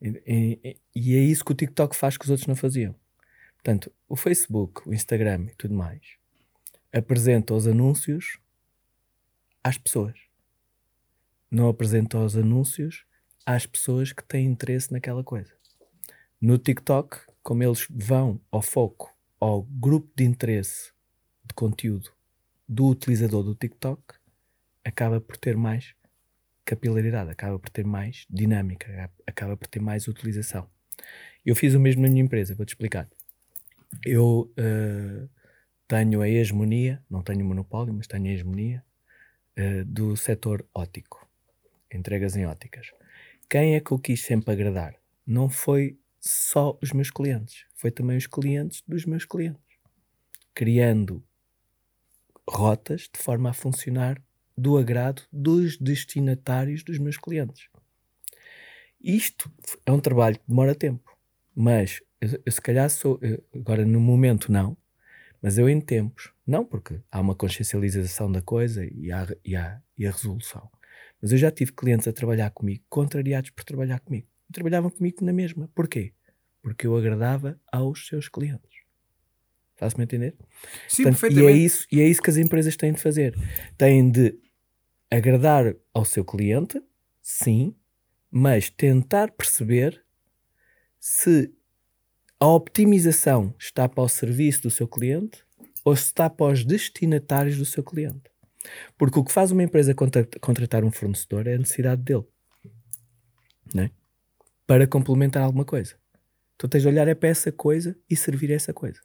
E, e, e, é isso que o TikTok faz que os outros não faziam. Portanto, o Facebook, o Instagram e tudo mais apresenta os anúncios às pessoas. Não apresenta os anúncios às pessoas que têm interesse naquela coisa. No TikTok, como eles vão ao foco, ao grupo de interesse de conteúdo do utilizador do TikTok, acaba por ter mais capilaridade, acaba por ter mais dinâmica, acaba por ter mais utilização. Eu fiz o mesmo na minha empresa, vou-te explicar. Eu uh, tenho a hegemonia, não tenho monopólio, mas tenho a hegemonia uh, do setor ótico, entregas em óticas. Quem é que eu quis sempre agradar? Não foi só os meus clientes, foi também os clientes dos meus clientes. Criando rotas de forma a funcionar do agrado dos destinatários dos meus clientes. Isto é um trabalho que demora tempo, mas eu, eu se calhar sou, eu, agora no momento não, mas eu em tempos, não porque há uma consciencialização da coisa e há, e há, e a resolução. Mas eu já tive clientes a trabalhar comigo, contrariados por trabalhar comigo. E trabalhavam comigo na mesma. Porquê? Porque eu agradava aos seus clientes. Faz-me entender? Sim, Portanto, e, é isso, e é isso que as empresas têm de fazer. Têm de agradar ao seu cliente, sim, mas tentar perceber se a optimização está para o serviço do seu cliente ou se está para os destinatários do seu cliente. Porque o que faz uma empresa contratar um fornecedor é a necessidade dele. Né? Para complementar alguma coisa. Tu tens de olhar é para essa coisa e servir essa coisa.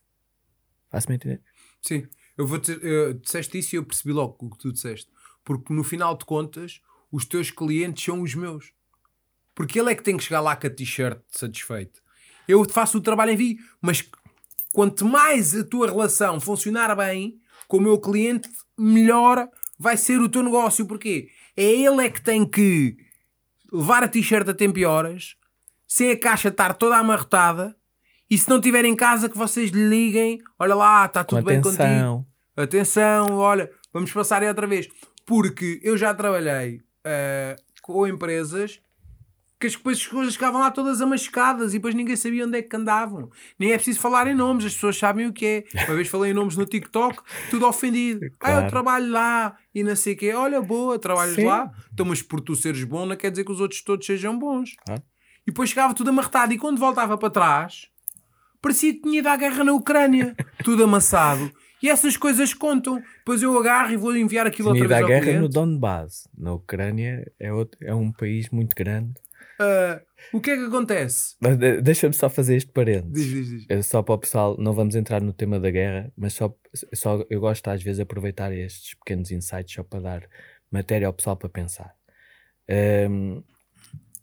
Faz-me entender? Sim. Eu vou dizer, eu, disseste isso e eu percebi logo o que tu disseste. Porque no final de contas, os teus clientes são os meus. Porque ele é que tem que chegar lá com a t-shirt satisfeito. Eu faço o trabalho em vi, mas quanto mais a tua relação funcionar bem com o meu cliente, melhor vai ser o teu negócio. Porquê? É ele é que tem que levar a t-shirt a tempo e horas, sem a caixa estar toda amarrotada, e se não tiver em casa que vocês lhe liguem, olha lá, está tudo bem contigo. Atenção, olha, vamos passar aí outra vez. Porque eu já trabalhei uh, com empresas que as, depois as coisas ficavam lá todas amascadas e depois ninguém sabia onde é que andavam. Nem é preciso falar em nomes, as pessoas sabem o que é. Uma vez falei em nomes no TikTok, tudo ofendido. Claro. *laughs* Ah, eu trabalho lá e não sei o quê. Olha, boa, trabalhas Sim. lá. Então, mas por tu seres bom não quer dizer que os outros todos sejam bons. Ah. E depois chegava tudo amarrotado e quando voltava para trás, parecia que tinha ido à guerra na Ucrânia. *laughs* tudo amassado. E essas coisas contam. Depois eu agarro e vou enviar aquilo Tinha outra vez à guerra cliente. no Donbass. Na Ucrânia é, outro, é um país muito grande Uh, o que é que acontece? Deixa-me só fazer este parênteses. Diz, diz, diz. Só para o pessoal, não vamos entrar no tema da guerra, mas só, só eu gosto às vezes de aproveitar estes pequenos insights só para dar matéria ao pessoal para pensar. Um,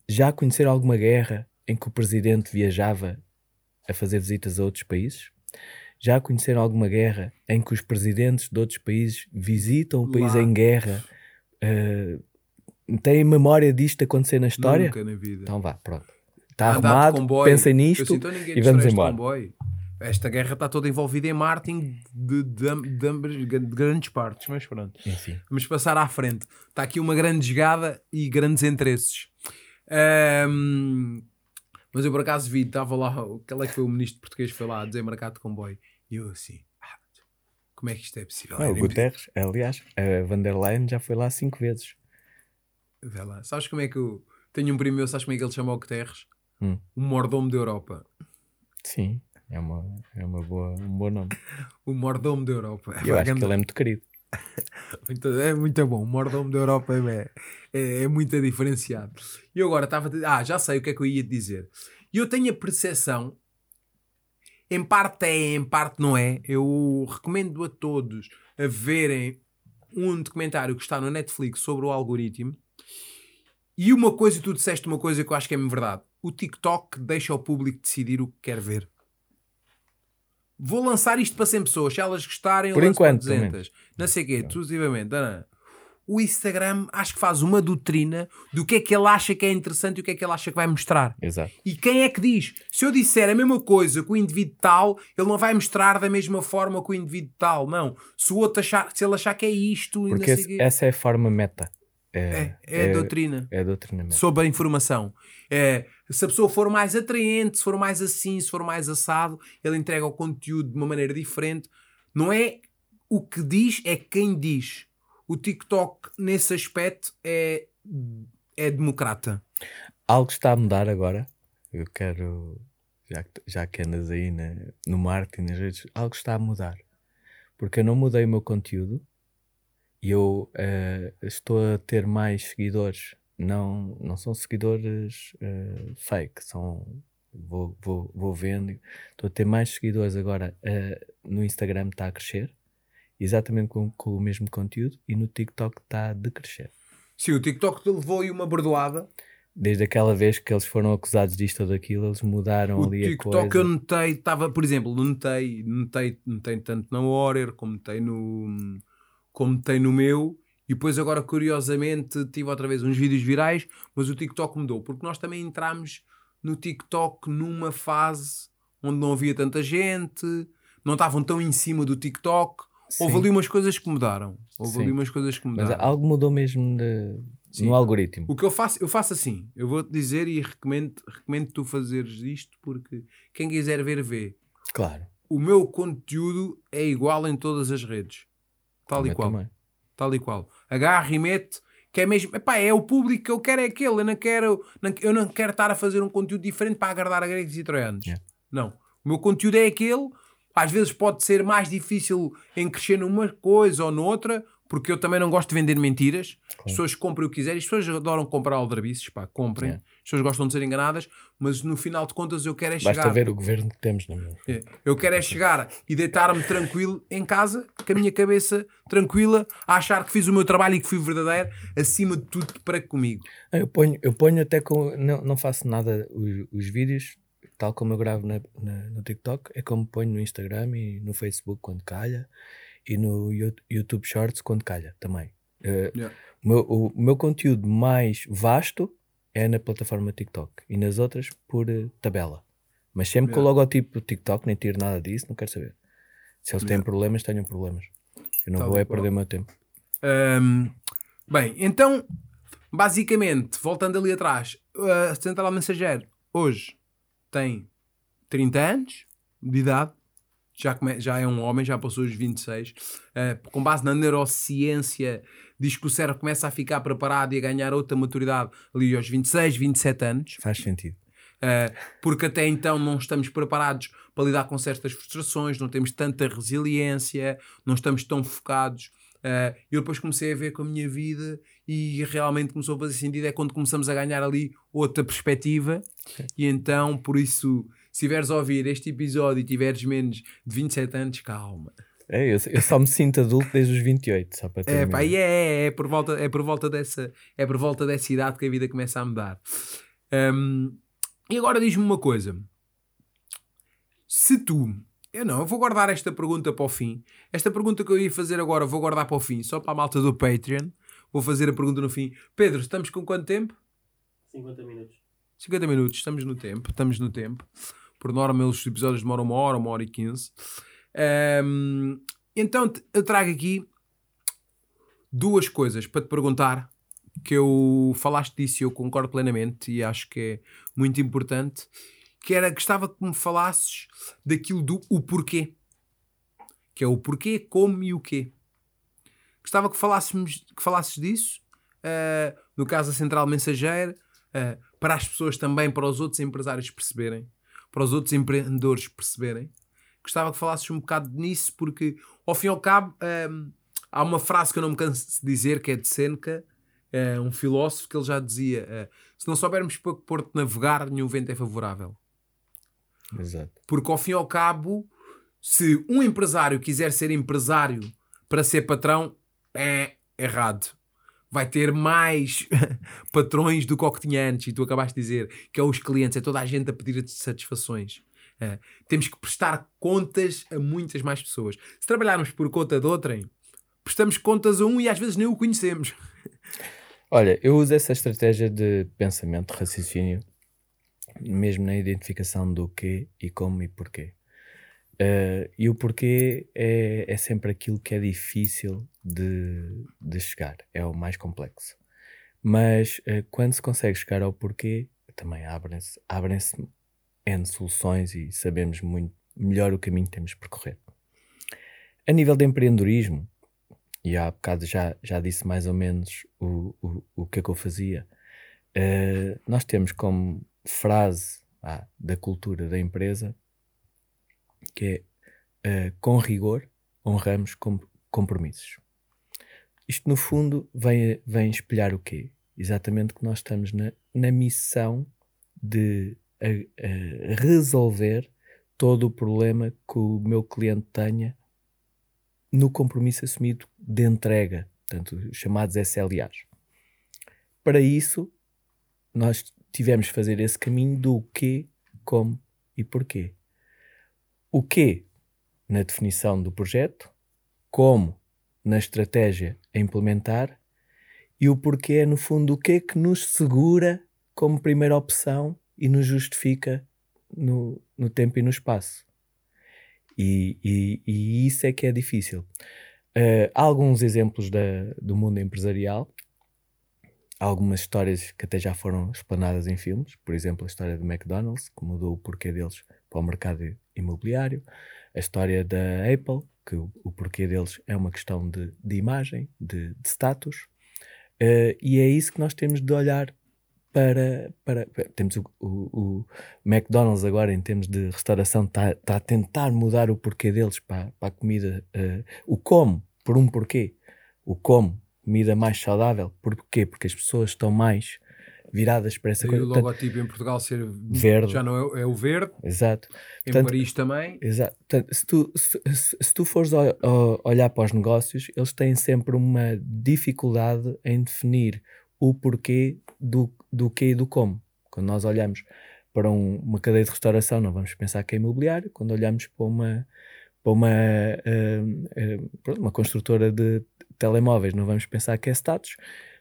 já conheceram alguma guerra em que o presidente viajava a fazer visitas a outros países? Já conheceram alguma guerra em que os presidentes de outros países visitam o país Lá. em guerra? Uh, tem memória disto acontecer na história? Nunca na vida. Então vá, pronto. Está arrumado, pensem nisto e vamos embora. Esta guerra está toda envolvida em marketing de, de, de, de grandes partes, mas pronto. Enfim. Vamos passar à frente. Está aqui uma grande jogada e grandes interesses. Um, mas eu por acaso vi, estava lá, qual é que foi o ministro português que foi lá a desembarcar de comboio? E eu assim, ah, como é que isto é possível? o Guterres, aliás, a van der Leyen já foi lá cinco vezes. Vê lá. Sabes como é que eu tenho um primo meu, sabes como é que ele chama o Guterres? Hum. O mordomo da Europa. Sim, é, uma, é uma boa, um bom nome. o *laughs* mordomo da Europa. Eu acho que ele é muito querido. *laughs* Muito, é muito bom. O mordomo da Europa é, é, é muito diferenciado. E eu agora estava. Ah, já sei o que é que eu ia dizer. E eu tenho a percepção, em parte é, em parte não é. Eu recomendo a todos a verem um documentário que está no Netflix sobre o algoritmo. E uma coisa, tu disseste uma coisa que eu acho que é verdade. O TikTok deixa o público decidir o que quer ver. Vou lançar isto para 100 pessoas. Se elas gostarem, Por eu enquanto, para 200. Não sei o quê, exclusivamente. O Instagram acho que faz uma doutrina do que é que ele acha que é interessante e o que é que ele acha que vai mostrar. Exato. E quem é que diz? Se eu disser a mesma coisa que o indivíduo tal, ele não vai mostrar da mesma forma que o indivíduo tal. Não. Se o outro achar, se ele achar que é isto, Porque esse- essa é a forma meta. É, é, a doutrina É doutrina sobre a informação. É, se a pessoa for mais atraente, se for mais assim, se for mais assado, ele entrega o conteúdo de uma maneira diferente. Não é o que diz, é quem diz. O TikTok, nesse aspecto, é, é democrata. Algo está a mudar agora. Eu quero, já que, já que andas aí na- no marketing, nas redes, algo está a mudar. Porque eu não mudei o meu conteúdo e eu eh, estou a ter mais seguidores. Não, não são seguidores eh, fake, são. Vou, vou, vou vendo. Estou a ter mais seguidores agora eh, no Instagram, está a crescer, exatamente com, com o mesmo conteúdo, e no TikTok está a decrescer. Sim, o TikTok te levou aí uma bordoada. Desde aquela vez que eles foram acusados disto ou daquilo, eles mudaram O ali a TikTok coisa. eu notei, estava, por exemplo, notei, notei, notei tanto na Warrior como notei no, como notei no meu, e depois agora, curiosamente, tive outra vez uns vídeos virais, mas o TikTok mudou, porque nós também entramos no TikTok numa fase onde não havia tanta gente, não estavam tão em cima do TikTok. Houve Sim. ali umas coisas que mudaram. Houve Sim. ali umas coisas que Mas mudaram. algo mudou mesmo de- no algoritmo. O que eu faço, eu faço assim. Eu vou-te dizer e recomendo, recomendo tu fazeres isto porque quem quiser ver, vê. Claro. O meu conteúdo é igual em todas as redes. Tal e qual. também. Tal e qual. Agarra e mete, que é mesmo. Epá, é o público que eu quero, é aquele. Eu não quero, não- eu não quero estar a fazer um conteúdo diferente para agradar a gregos e troianos. Yeah. Não. O meu conteúdo é aquele. Às vezes pode ser mais difícil em crescer numa coisa ou noutra, porque eu também não gosto de vender mentiras. As pessoas comprem o que quiserem, as pessoas adoram comprar aldrabices, pá, comprem. Yeah. As pessoas gostam de ser enganadas, mas no final de contas eu quero é chegar. Basta ver o governo que temos na mão. É, Eu quero é chegar e deitar-me tranquilo em casa, com a minha cabeça tranquila, a achar que fiz o meu trabalho e que fui verdadeiro, acima de tudo para comigo. Ah, Eu ponho, eu ponho até com. Não, não faço nada. Os, os vídeos, tal como eu gravo na- na- no TikTok, é como ponho no Instagram e no Facebook quando calha e no Yo- YouTube Shorts quando calha também. Eh, Yeah. o, meu, o meu conteúdo mais vasto é na plataforma TikTok e nas outras por eh, tabela. Mas sempre com o Yeah. logotipo TikTok, nem tiro nada disso, não quero saber. Se eles têm Yeah. problemas, tenham problemas. Eu não Tal vou é perder o meu tempo. Ahm, bem, então, basicamente, voltando ali atrás, a Central Mensageiro hoje tem 30 anos de idade, já, já é um homem, já passou os 26. Ah, com base na neurociência, diz que o cérebro começa a ficar preparado e a ganhar outra maturidade ali aos 26, 27 anos. Faz sentido. Uh, porque até então não estamos preparados para lidar com certas frustrações, não temos tanta resiliência, não estamos tão focados. Uh, eu depois comecei a ver com a minha vida e realmente começou a fazer sentido. É quando começamos a ganhar ali outra perspectiva, e então, por isso, se tiveres a ouvir este episódio e tiveres menos de 27 anos, calma. É, eu, eu só me sinto adulto desde os 28, só para ter É, pá, e é, é, por volta, é, por volta dessa, é por volta dessa idade que a vida começa a mudar. Hum, e agora diz-me uma coisa. Se tu. Eu não, eu vou guardar esta pergunta para o fim. Esta pergunta que eu ia fazer agora vou guardar para o fim, só para a malta do Patreon. Vou fazer a pergunta no fim. Pedro, estamos com quanto tempo? 50 minutos. 50 minutos, estamos no tempo, estamos no tempo. Por norma, os episódios demoram uma hora, uma hora e quinze. Ahm, então, eu trago aqui duas coisas para te perguntar. Que eu falaste disso e eu concordo plenamente e acho que é muito importante. Que era, gostava que me falasses daquilo do o porquê. Que é o porquê, como e o quê. Gostava que falássemos, que falasses disso. ah, no caso da Central Mensageira, ah, para as pessoas também, para os outros empresários perceberem, para os outros empreendedores perceberem. Gostava que falasses um bocado nisso, porque ao fim e ao cabo, hum, há uma frase que eu não me canso de dizer que é de Seneca, é, um filósofo, que ele já dizia: é, se não soubermos para que porto navegar, nenhum vento é favorável. Exato. Porque ao fim e ao cabo, se um empresário quiser ser empresário para ser patrão, é errado. Vai ter mais *laughs* patrões do que o que tinha antes, e tu acabaste de dizer que é os clientes, é toda a gente a pedir satisfações. É, temos que prestar contas a muitas mais pessoas. Se trabalharmos por conta de outrem, prestamos contas a um e às vezes nem o conhecemos. Olha, eu uso essa estratégia de pensamento, de raciocínio, mesmo na identificação do que e como e porquê. Uh, e o porquê é, é sempre aquilo que é difícil de, de chegar, é o mais complexo. Mas uh, quando se consegue chegar ao porquê, também abrem-se abrem N soluções e sabemos muito melhor o caminho que temos de percorrer. A nível de empreendedorismo, e há bocado já, já disse mais ou menos o, o, o que é que eu fazia, uh, nós temos como frase ah, da cultura da empresa que é uh, com rigor honramos com compromissos. Isto no fundo vem, vem espelhar o quê? Exatamente que nós estamos na, na missão de a, a resolver todo o problema que o meu cliente tenha no compromisso assumido de entrega, portanto, os chamados SLAs. Para isso, nós tivemos de fazer esse caminho do que, como e porquê. O que na definição do projeto, como na estratégia a implementar e o porquê, no fundo, o que é que nos segura como primeira opção e nos justifica no, no tempo e no espaço. E, e, e, isso é que é difícil. Uh, há alguns exemplos da, do mundo empresarial, algumas histórias que até já foram explanadas em filmes, por exemplo, a história do McDonald's, que mudou o porquê deles para o mercado imobiliário, a história da Apple, que o, o porquê deles é uma questão de, de imagem, de, de status, uh, e é isso que nós temos de olhar para. para, temos o, o, o, McDonald's agora, em termos de restauração, está tá a tentar mudar o porquê deles para, para a comida. Uh, o como, por um porquê. O como, comida mais saudável. Porquê? Porque as pessoas estão mais viradas para essa e coisa. o logotipo em Portugal ser verde. Já não é, é o verde. Exato. Em Portanto, Paris também. Exato. Portanto, se, tu, se, se, tu fores a, a olhar para os negócios, eles têm sempre uma dificuldade em definir o porquê do, do que e do como. Quando nós olhamos para um, uma cadeia de restauração, não vamos pensar que é imobiliário. Quando olhamos para uma, para uma, uh, uh, uma construtora de telemóveis, não vamos pensar que é status.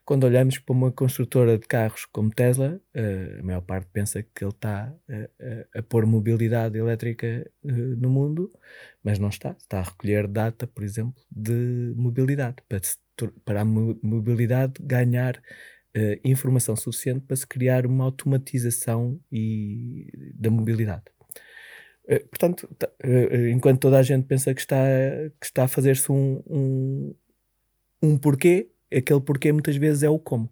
Quando olhamos para uma construtora de carros como Tesla, uh, a maior parte pensa que ele está a, a, a pôr mobilidade elétrica no mundo, mas não está. Está a recolher data, por exemplo, de mobilidade, para, para a mobilidade ganhar uh, informação suficiente para se criar uma automatização e, da mobilidade. Uh, portanto, uh, enquanto toda a gente pensa que está, que está a fazer-se um, um, um porquê, aquele porquê muitas vezes é o como.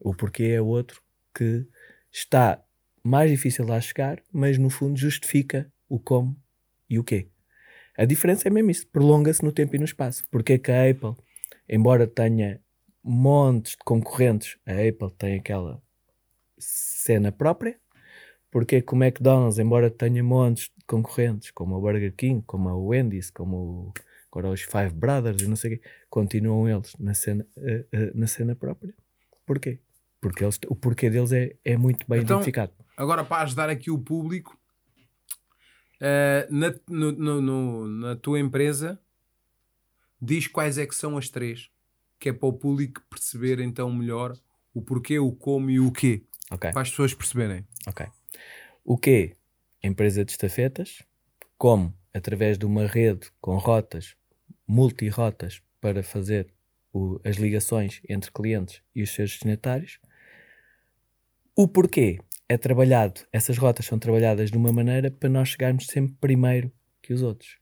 O porquê é outro que está mais difícil lá chegar, mas no fundo justifica o como e o quê. A diferença é mesmo isso, prolonga-se no tempo e no espaço. Porque é que a Apple, embora tenha montes de concorrentes. A Apple tem aquela cena própria, porque com o McDonald's, embora tenha montes de concorrentes, como o Burger King, como a Wendy's, como o, agora os Five Brothers e não sei o quê, continuam eles na cena, uh, uh, na cena própria. Porquê? Porque eles, o porquê deles é, é muito bem então, identificado. Agora, para ajudar aqui o público, uh, na, no, no, no, na tua empresa, diz quais é que são as três que é para o público perceber então melhor o porquê, o como e o quê. Okay. Para as pessoas perceberem. Ok. O quê? Empresa de estafetas. Como? Através de uma rede com rotas, multi-rotas, para fazer o, as ligações entre clientes e os seus destinatários. O porquê? É trabalhado, essas rotas são trabalhadas de uma maneira para nós chegarmos sempre primeiro que os outros.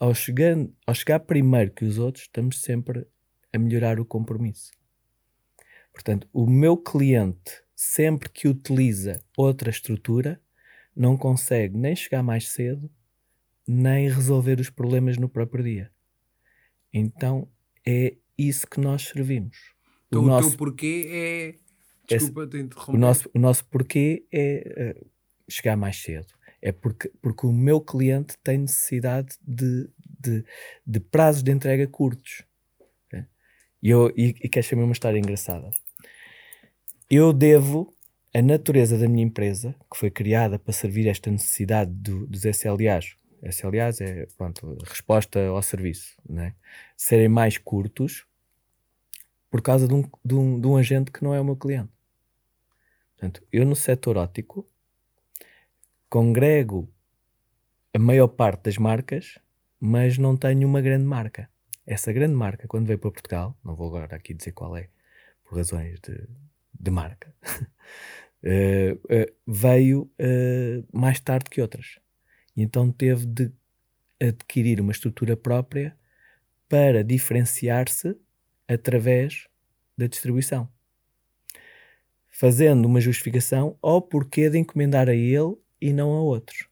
Ao, chegando, ao chegar primeiro que os outros, estamos sempre a melhorar o compromisso. Portanto, o meu cliente, sempre que utiliza outra estrutura, não consegue nem chegar mais cedo, nem resolver os problemas no próprio dia. Então, é isso que nós servimos. Então o, nosso, teu porquê é. Desculpa te interromper. O nosso, o nosso porquê é uh, chegar mais cedo. É porque, porque o meu cliente tem necessidade de, de, de prazos de entrega curtos. E, eu, e, e quero saber uma história engraçada. Eu devo a natureza da minha empresa, que foi criada para servir esta necessidade do, dos SLAs, SLAs é pronto, resposta ao serviço, né? serem mais curtos por causa de um, de, um, de um agente que não é o meu cliente. Portanto, eu no setor óptico congrego a maior parte das marcas, mas não tenho uma grande marca. Essa grande marca, quando veio para Portugal, não vou agora aqui dizer qual é, por razões de, de marca, uh, *laughs* uh, veio uh, mais tarde que outras. E então teve de adquirir uma estrutura própria para diferenciar-se através da distribuição. Fazendo uma justificação ao porquê de encomendar a ele e não a outros.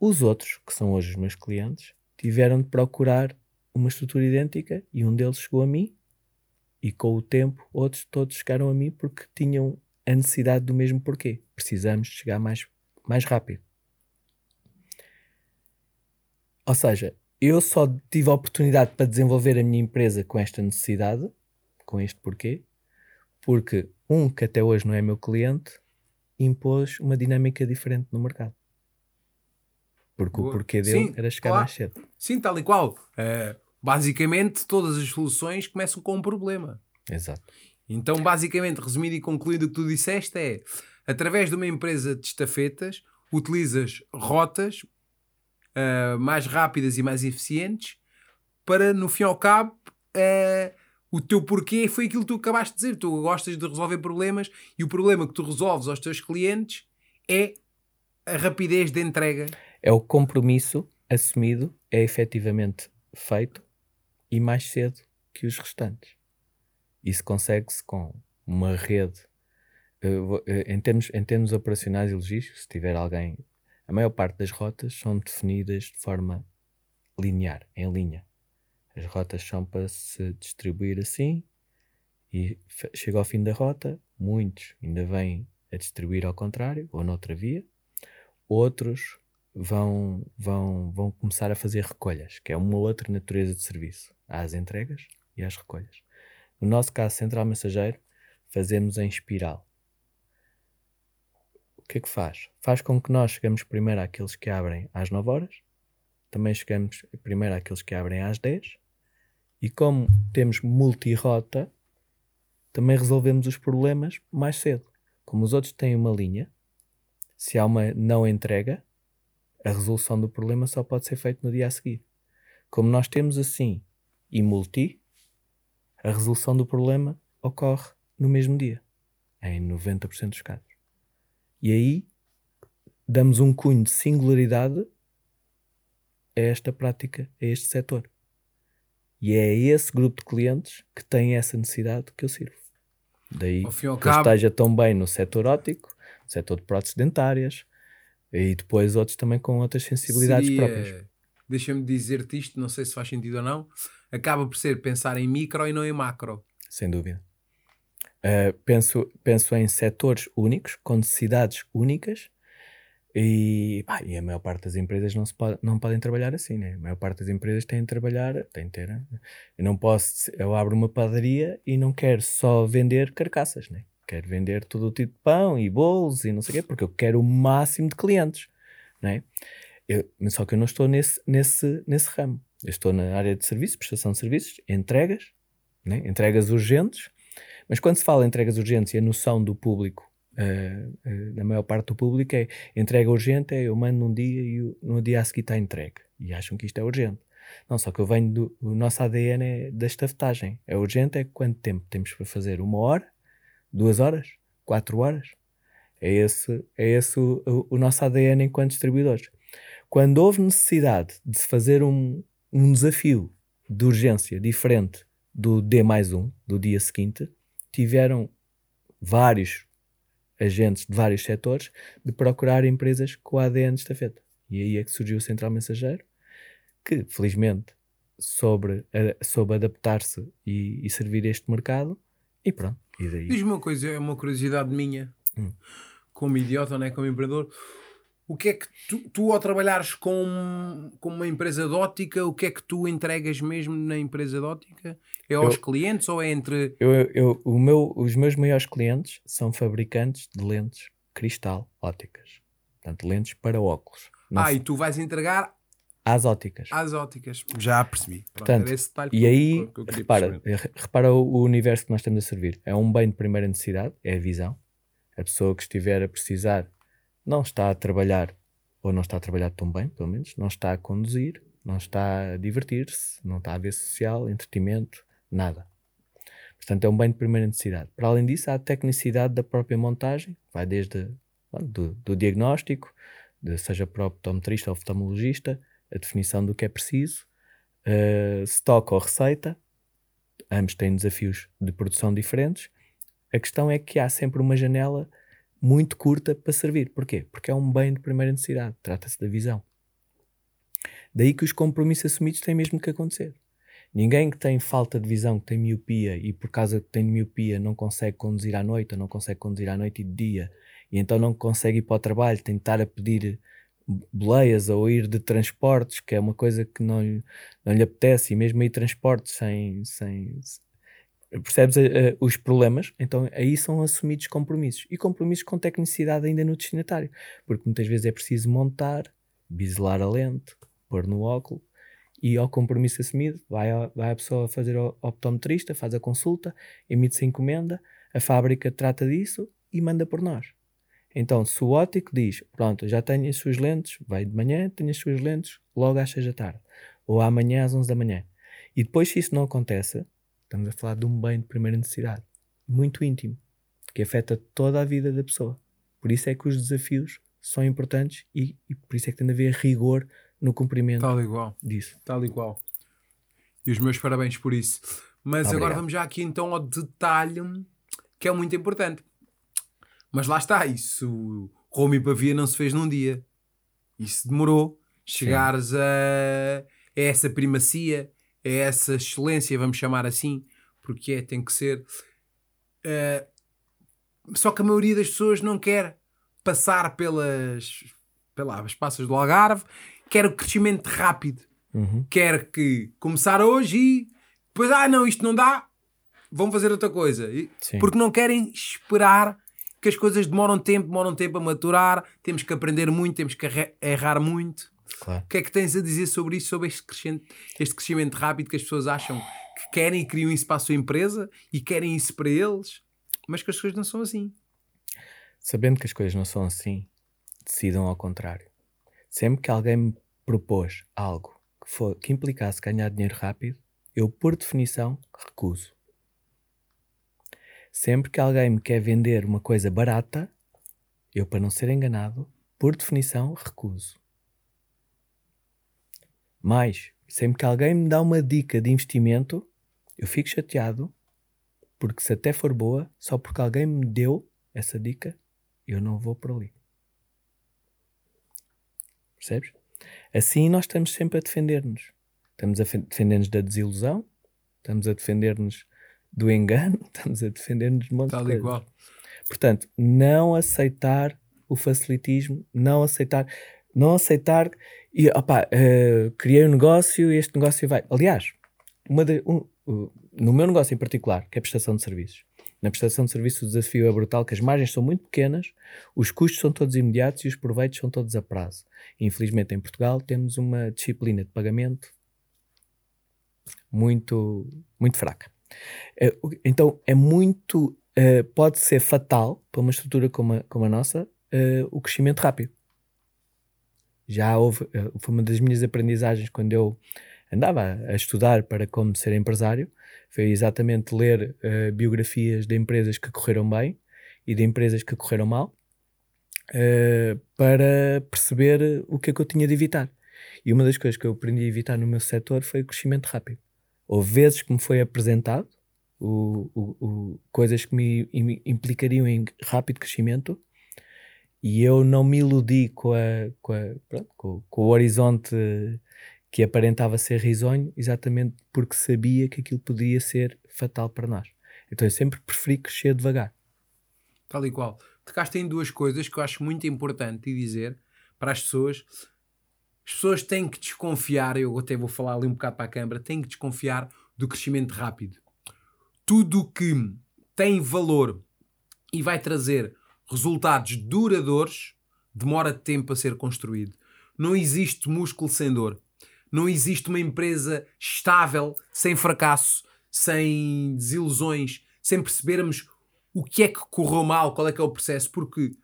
Os outros, que são hoje os meus clientes, tiveram de procurar uma estrutura idêntica e um deles chegou a mim e com o tempo outros todos chegaram a mim porque tinham a necessidade do mesmo porquê. Precisamos chegar mais, mais rápido. Ou seja, eu só tive a oportunidade para desenvolver a minha empresa com esta necessidade, com este porquê, porque um que até hoje não é meu cliente impôs uma dinâmica diferente no mercado. Porque Boa. o porquê dele Sim, era chegar claro. mais cedo. Sim, tal e qual. Uh, basicamente, todas as soluções começam com um problema. Exato. Então, basicamente, resumindo e concluindo o que tu disseste, é através de uma empresa de estafetas, utilizas rotas uh, mais rápidas e mais eficientes para, no fim ao cabo, uh, o teu porquê foi aquilo que tu acabaste de dizer. Tu gostas de resolver problemas e o problema que tu resolves aos teus clientes é a rapidez de entrega. É o compromisso assumido, é efetivamente feito e mais cedo que os restantes. Isso consegue-se com uma rede. Eh, em termos, em termos operacionais e logísticos, se tiver alguém a maior parte das rotas são definidas de forma linear, em linha. As rotas são para se distribuir assim e chega ao fim da rota, muitos ainda vêm a distribuir ao contrário ou noutra via, outros vão, vão, vão começar a fazer recolhas, que é uma outra natureza de serviço. As entregas e as recolhas. No nosso caso, Central Mensageiro, fazemos em espiral o que é que faz? Faz com que nós chegamos primeiro àqueles que abrem às 9 horas, também chegamos primeiro àqueles que abrem às 10, e como temos multirota, também resolvemos os problemas mais cedo. Como os outros têm uma linha, se há uma não entrega, a resolução do problema só pode ser feita no dia a seguir. Como nós temos assim e multi, a resolução do problema ocorre no mesmo dia, em 90% dos casos. E aí damos um cunho de singularidade a esta prática, a este setor. E é esse grupo de clientes que tem essa necessidade que eu sirvo. Daí que eu esteja tão bem no setor óptico, no setor de próteses dentárias, e depois outros também com outras sensibilidades Seria, próprias. Deixa-me dizer-te isto, não sei se faz sentido ou não, acaba por ser pensar em micro e não em macro. Sem dúvida. Uh, penso, penso em setores únicos, com necessidades únicas, e, e a maior parte das empresas não, se pode, não podem trabalhar assim, né? A maior parte das empresas tem de trabalhar, tem de ter. Né? Eu não posso, eu abro uma padaria e não quero só vender carcaças, né? Quero vender todo o tipo de pão e bolos e não sei o quê, porque eu quero o máximo de clientes, né? Eu, só que eu não estou nesse, nesse, nesse ramo. Eu estou na área de serviços, prestação de serviços, entregas, né? entregas urgentes, mas quando se fala em entregas urgentes e a noção do público, uh, uh, maior parte do público, é entrega urgente, é eu mando num dia e o, no dia a seguir está entregue. E acham que isto é urgente. Não, só que eu venho do. O nosso ADN é da estafetagem. É urgente, é quanto tempo temos para fazer? Uma hora? Duas horas? Quatro horas? É esse, é esse o, o, o nosso ADN enquanto distribuidores. Quando houve necessidade de se fazer um, um desafio de urgência diferente do D mais um, do dia seguinte, tiveram vários agentes de vários setores de procurar empresas com ADN de estafeta. E aí é que surgiu o Central Mensageiro, que felizmente sobre, sobre adaptar-se e, e, servir este mercado e pronto. E daí... Diz-me uma coisa, é uma curiosidade minha, hum. como idiota, não é? como empreendedor. O que é que tu, tu ao trabalhares com, com uma empresa de ótica, o que é que tu entregas mesmo na empresa de ótica? É aos eu, clientes ou é entre. Eu, eu, o meu, os meus maiores clientes são fabricantes de lentes cristal óticas. Portanto, lentes para óculos. Não ah, e tu vais entregar às óticas. Às óticas, já percebi. Portanto, e aí, repara, repara o universo que nós estamos a servir. É um bem de primeira necessidade, é a visão. A pessoa que estiver a precisar não está a trabalhar, ou não está a trabalhar tão bem, pelo menos, não está a conduzir, não está a divertir-se, não está a ver social, entretenimento, nada. Portanto, é um bem de primeira necessidade. Para além disso, há a tecnicidade da própria montagem, vai desde do, do diagnóstico, de, seja para o optometrista ou oftalmologista, a definição do que é preciso, uh, stock ou receita, ambos têm desafios de produção diferentes. A questão é que há sempre uma janela muito curta para servir. Porquê? Porque é um bem de primeira necessidade, trata-se da visão. Daí que os compromissos assumidos têm mesmo que acontecer. Ninguém que tem falta de visão, que tem miopia e por causa que tem miopia não consegue conduzir à noite, ou não consegue conduzir à noite e de dia, e então não consegue ir para o trabalho, estar a pedir boleias ou ir de transportes, que é uma coisa que não, não lhe apetece, e mesmo ir transportes sem. sem percebes uh, os problemas? Então aí são assumidos compromissos. E compromissos com tecnicidade ainda no destinatário, porque muitas vezes é preciso montar, biselar a lente, pôr no óculo. E ao compromisso assumido, vai a, vai a pessoa fazer o optometrista, faz a consulta, emite-se a encomenda, a fábrica trata disso e manda por nós. Então, se o ótico diz, pronto, já tenho as suas lentes, vai de manhã, tenho as suas lentes, logo às 6 da tarde, ou amanhã às 11 da manhã. E depois, se isso não acontece, estamos a falar de um bem de primeira necessidade, muito íntimo, que afeta toda a vida da pessoa. Por isso é que os desafios são importantes e, e por isso é que tem de haver rigor no cumprimento Tal igual. disso. Tal igual. E os meus parabéns por isso. Mas Obrigado. agora vamos já aqui então ao detalhe que é muito importante. Mas lá está, isso Roma e Pavia não se fez num dia. Isso demorou. Chegares a, a, essa primacia, a essa excelência, vamos chamar assim, porque é, tem que ser. Uh, só que a maioria das pessoas não quer passar pelas, pelas passas do Algarve, quer o crescimento rápido. Uhum. Quer que começar hoje e depois, ah, não, isto não dá, vão fazer outra coisa. Porque não querem esperar que as coisas demoram tempo, demoram tempo a maturar, temos que aprender muito, temos que errar muito. Claro. O que é que tens a dizer sobre isso, sobre este crescimento, este crescimento rápido que as pessoas acham que querem e criam isso para a sua empresa e querem isso para eles, mas que as coisas não são assim? Sabendo que as coisas não são assim, decidam ao contrário. Sempre que alguém me propôs algo que, for, que implicasse ganhar dinheiro rápido, eu, por definição, recuso. Sempre que alguém me quer vender uma coisa barata, eu, para não ser enganado, por definição, recuso. Mas, sempre que alguém me dá uma dica de investimento, eu fico chateado, porque se até for boa, só porque alguém me deu essa dica, eu não vou por ali. Percebes? Assim nós estamos sempre a defender-nos. Estamos a defender-nos da desilusão, estamos a defender-nos do engano, *laughs* estamos a defender-nos de um monte Tal de coisa. igual. Portanto, não aceitar o facilitismo, não aceitar, não aceitar e opa, uh, criei um negócio e este negócio vai. Aliás, de, um, uh, no meu negócio em particular, que é a prestação de serviços, na prestação de serviços o desafio é brutal, que as margens são muito pequenas, os custos são todos imediatos e os proveitos são todos a prazo. Infelizmente em Portugal temos uma disciplina de pagamento muito, muito fraca. É, então é muito. Uh, pode ser fatal para uma estrutura como a, como a nossa o crescimento rápido. Já houve. Uh, foi uma das minhas aprendizagens quando eu andava a estudar para como ser empresário. Foi exatamente ler biografias de empresas que correram bem e de empresas que correram mal para perceber o que é que eu tinha de evitar. E uma das coisas que eu aprendi a evitar no meu setor foi o crescimento rápido. Houve vezes que me foi apresentado o, o, o, coisas que me implicariam em rápido crescimento e eu não me iludi com, a, com, a, pronto, com, com, o horizonte que aparentava ser risonho exatamente porque sabia que aquilo poderia ser fatal para nós. Então eu sempre preferi crescer devagar. Tal e qual. Tocaste em duas coisas que eu acho muito importante dizer para as pessoas. As pessoas têm que desconfiar, eu até vou falar ali um bocado para a câmara, têm que desconfiar do crescimento rápido. Tudo que tem valor e vai trazer resultados duradouros demora tempo a ser construído. Não existe músculo sem dor. Não existe uma empresa estável, sem fracasso, sem desilusões, sem percebermos o que é que correu mal, qual é que é o processo, porque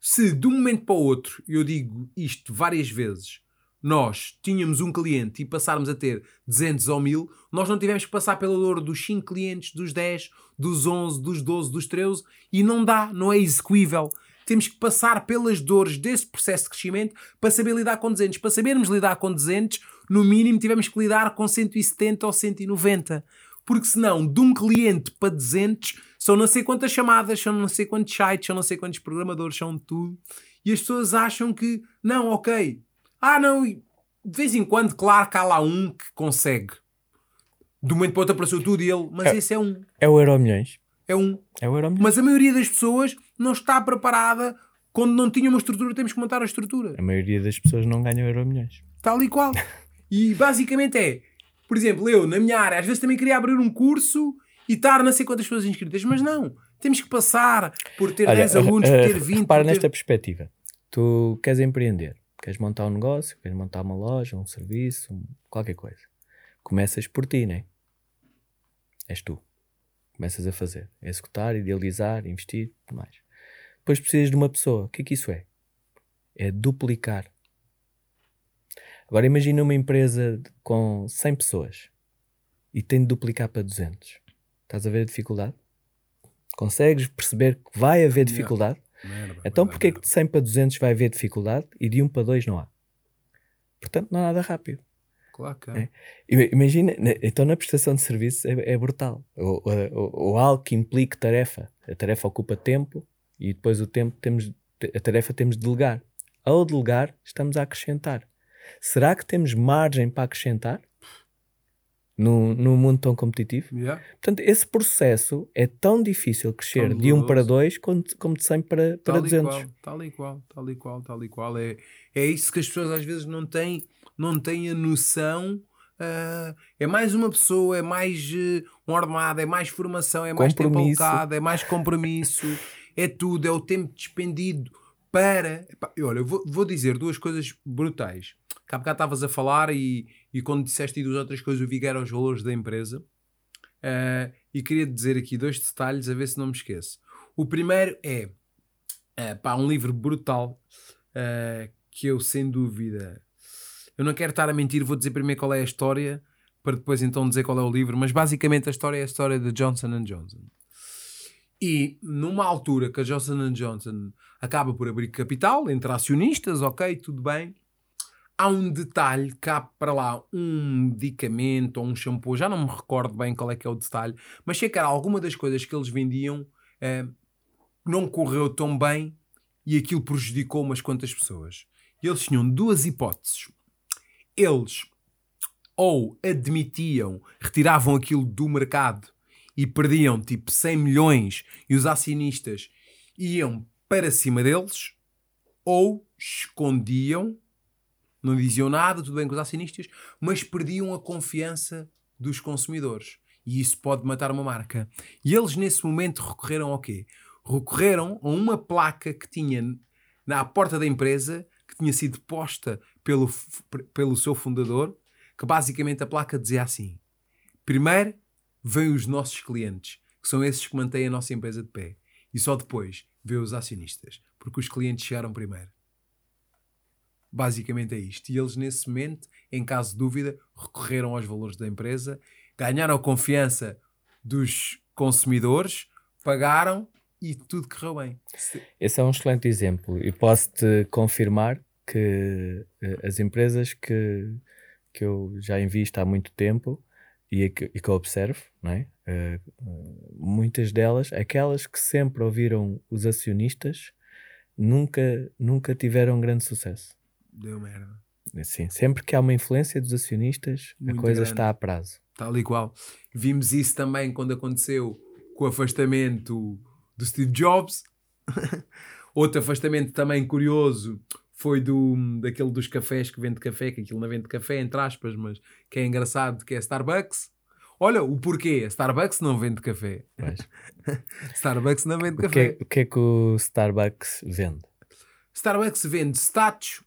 se de um momento para o outro, eu digo isto várias vezes, nós tínhamos um cliente e passarmos a ter 200 ou 1000, nós não tivemos que passar pela dor dos 5 clientes, dos 10, dos 11, dos 12, dos 13 e não dá, não é execuível. Temos que passar pelas dores desse processo de crescimento para saber lidar com 200. Para sabermos lidar com 200, no mínimo tivemos que lidar com 170 ou 190. Porque senão, de um cliente para 200, são não sei quantas chamadas, são não sei quantos sites, são não sei quantos programadores, são tudo. E as pessoas acham que, não, ok, ah, não, de vez em quando, claro que há lá um que consegue. De um momento para o outro apareceu tudo e ele, mas É. esse é um. É o Euro Milhões. É um. É o Euro Milhões. Mas a maioria das pessoas não está preparada. Quando não tinha uma estrutura, temos que montar a estrutura. A maioria das pessoas não ganha Euro Milhões. Tal e qual. E basicamente é, por exemplo, eu, na minha área, às vezes também queria abrir um curso e estar não sei quantas pessoas inscritas, mas não. Temos que passar por ter 10 alunos, por eh, ter 20. Repara por ter... nesta perspectiva. Tu queres empreender, queres montar um negócio, queres montar uma loja, um serviço, um- qualquer coisa. Começas por ti, não é? És tu. Começas a fazer, a executar, idealizar, investir, tudo mais. Depois precisas de uma pessoa. O que é que isso é? É duplicar. Agora imagina uma empresa com 100 pessoas e tem de duplicar para 200. Estás a ver a dificuldade? Consegues perceber que vai haver dificuldade? Merda, Então dar porquê que de 100 para 200 vai haver dificuldade e de 1 para 2 não há? Portanto, não há nada rápido. Claro que É. Ima- Imagina, então na prestação de serviço é, é brutal. Ou, ou- ou algo que implique tarefa. A tarefa ocupa tempo e depois o tempo temos, a tarefa temos de delegar. Ao delegar, estamos a acrescentar. Será que temos margem para acrescentar? Num, num mundo tão competitivo? Yeah. Portanto, esse processo é tão difícil crescer Tão de 1 para doloroso. 2 como, como de 100 para, para tal 200. E qual, tal e qual, tal e qual, tal e qual. É, é isso que as pessoas às vezes não têm, não têm a noção. ah, é mais uma pessoa, é mais uh, um ordenado, é mais formação, é mais tempo alocado, é mais compromisso, *laughs* é tudo, é o tempo despendido para. Epá, olha, eu vou, vou dizer duas coisas brutais. Há bocado estavas a falar e, e quando disseste duas outras coisas, eu vi que eram os valores da empresa. Ah, e queria dizer aqui dois detalhes, a ver se não me esqueço. O primeiro é eh, pá, um livro brutal eh, que eu, sem dúvida, eu não quero estar a mentir, vou dizer primeiro qual é a história para depois então dizer qual é o livro, mas basicamente a história é a história de Johnson Johnson. E numa altura que a Johnson Johnson acaba por abrir capital entre acionistas, ok, tudo bem. Há um detalhe há para lá um medicamento ou um shampoo, já não me recordo bem qual é que é o detalhe, mas sei que era alguma das coisas que eles vendiam eh, não correu tão bem e aquilo prejudicou umas quantas pessoas. Eles tinham duas hipóteses. Eles ou admitiam, retiravam aquilo do mercado e perdiam tipo 100 milhões e os acionistas iam para cima deles, ou escondiam, não diziam nada, tudo bem com os acionistas, mas perdiam a confiança dos consumidores. E isso pode matar uma marca. E eles nesse momento recorreram ao quê? Recorreram a uma placa que tinha na porta da empresa, que tinha sido posta pelo, pelo seu fundador, que basicamente a placa dizia assim: primeiro vêm os nossos clientes, que são esses que mantêm a nossa empresa de pé, e só depois vê os acionistas, porque os clientes chegaram primeiro. Basicamente é isto. E eles, nesse momento, em caso de dúvida, recorreram aos valores da empresa, ganharam a confiança dos consumidores, pagaram e tudo correu bem. Se- Esse é um excelente exemplo e posso-te confirmar que eh, as empresas que, que eu já invisto há muito tempo e que, e que eu observo, não é? Eh, muitas delas, aquelas que sempre ouviram os acionistas, nunca, nunca tiveram grande sucesso. Deu merda. Sim, sempre que há uma influência dos acionistas, Muito a coisa grande. está a prazo. Tal e qual. Vimos isso também quando aconteceu com o afastamento do Steve Jobs. *laughs* Outro afastamento também curioso foi do, daquele dos cafés que vende café, que aquilo não vende café, entre aspas, mas que é engraçado, que é Starbucks. Olha, o porquê? Starbucks não vende café. *laughs* Starbucks não vende O que, café. é, o que é que o Starbucks vende? Starbucks vende status,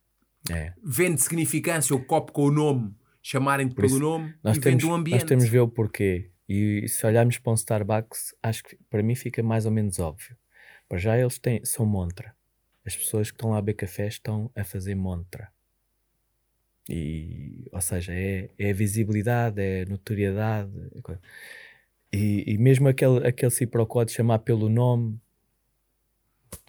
É. vende significância, o copo com o nome, chamarem-te pelo nome Nós e temos, vende um ambiente. nós temos de ver o porquê. E se olharmos para um Starbucks, acho que para mim fica mais ou menos óbvio. Para já eles têm, são montra. As pessoas que estão lá a beber café estão a fazer montra. E, ou seja, é, é a visibilidade, é a notoriedade. é. E, e mesmo aquele, aquele ciprocó de chamar pelo nome,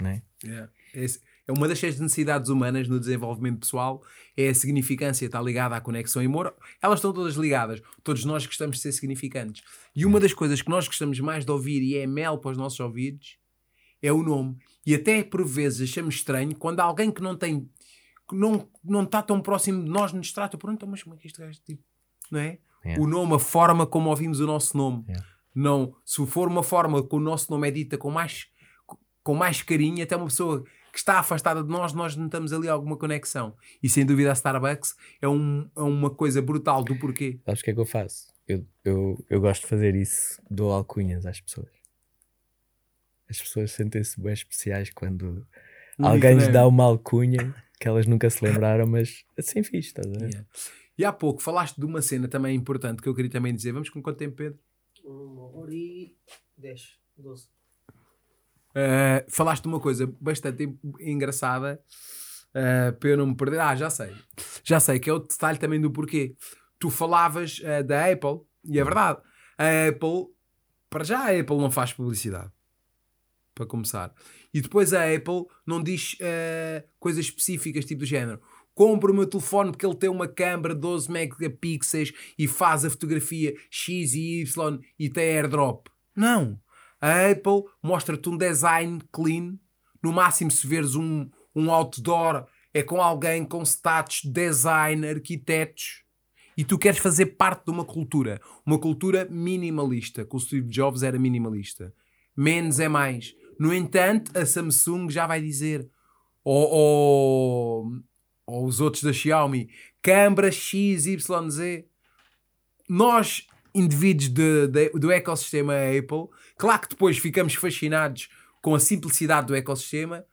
né? Yeah. Esse- É uma das seis necessidades humanas no desenvolvimento pessoal, é a significância, está ligada à conexão e amor. Elas estão todas ligadas. Todos nós gostamos de ser significantes. E uma das coisas que nós gostamos mais de ouvir e é mel para os nossos ouvidos é o nome. E até por vezes achamos estranho quando alguém que não tem, que não, não está tão próximo de nós nos trata por então, mas como é que este gajo tipo, não é? Yeah. O nome, a forma como ouvimos o nosso nome. Yeah. Não, se for uma forma que o nosso nome é dita com mais, com mais carinho, até uma pessoa que está afastada de nós, nós notamos ali alguma conexão. E sem dúvida a Starbucks é, um, é uma coisa brutal do porquê. Sabes o que é que eu faço? Eu, eu, eu gosto de fazer isso, dou alcunhas às pessoas. As pessoas sentem-se bem especiais quando Um alguém lhes dá uma alcunha que elas nunca se lembraram, mas assim fiz, estás a ver? Yeah. E há pouco falaste de uma cena também importante que eu queria também dizer. Vamos com quanto tempo, Pedro? Uma hora e dez, doze. Uh, falaste de uma coisa bastante engraçada uh, para eu não me perder. Ah, já sei. Já sei, que é o detalhe também do porquê. Tu falavas uh, da Apple, e é verdade. A Apple, para já a Apple não faz publicidade. Para começar. E depois a Apple não diz coisas específicas, tipo do género. Compra o meu telefone porque ele tem uma câmera de 12 megapixels e faz a fotografia X e Y e tem airdrop. Não. A Apple mostra-te um design clean. No máximo, se veres um, um outdoor, é com alguém com status, design, arquitetos. E tu queres fazer parte de uma cultura. Uma cultura minimalista. Que o Steve Jobs era minimalista. Menos é mais. No entanto, a Samsung já vai dizer. Ou, ou, ou os outros da Xiaomi. Câmara XYZ. Nós, indivíduos de- de- do ecossistema Apple, claro que depois ficamos fascinados com a simplicidade do ecossistema,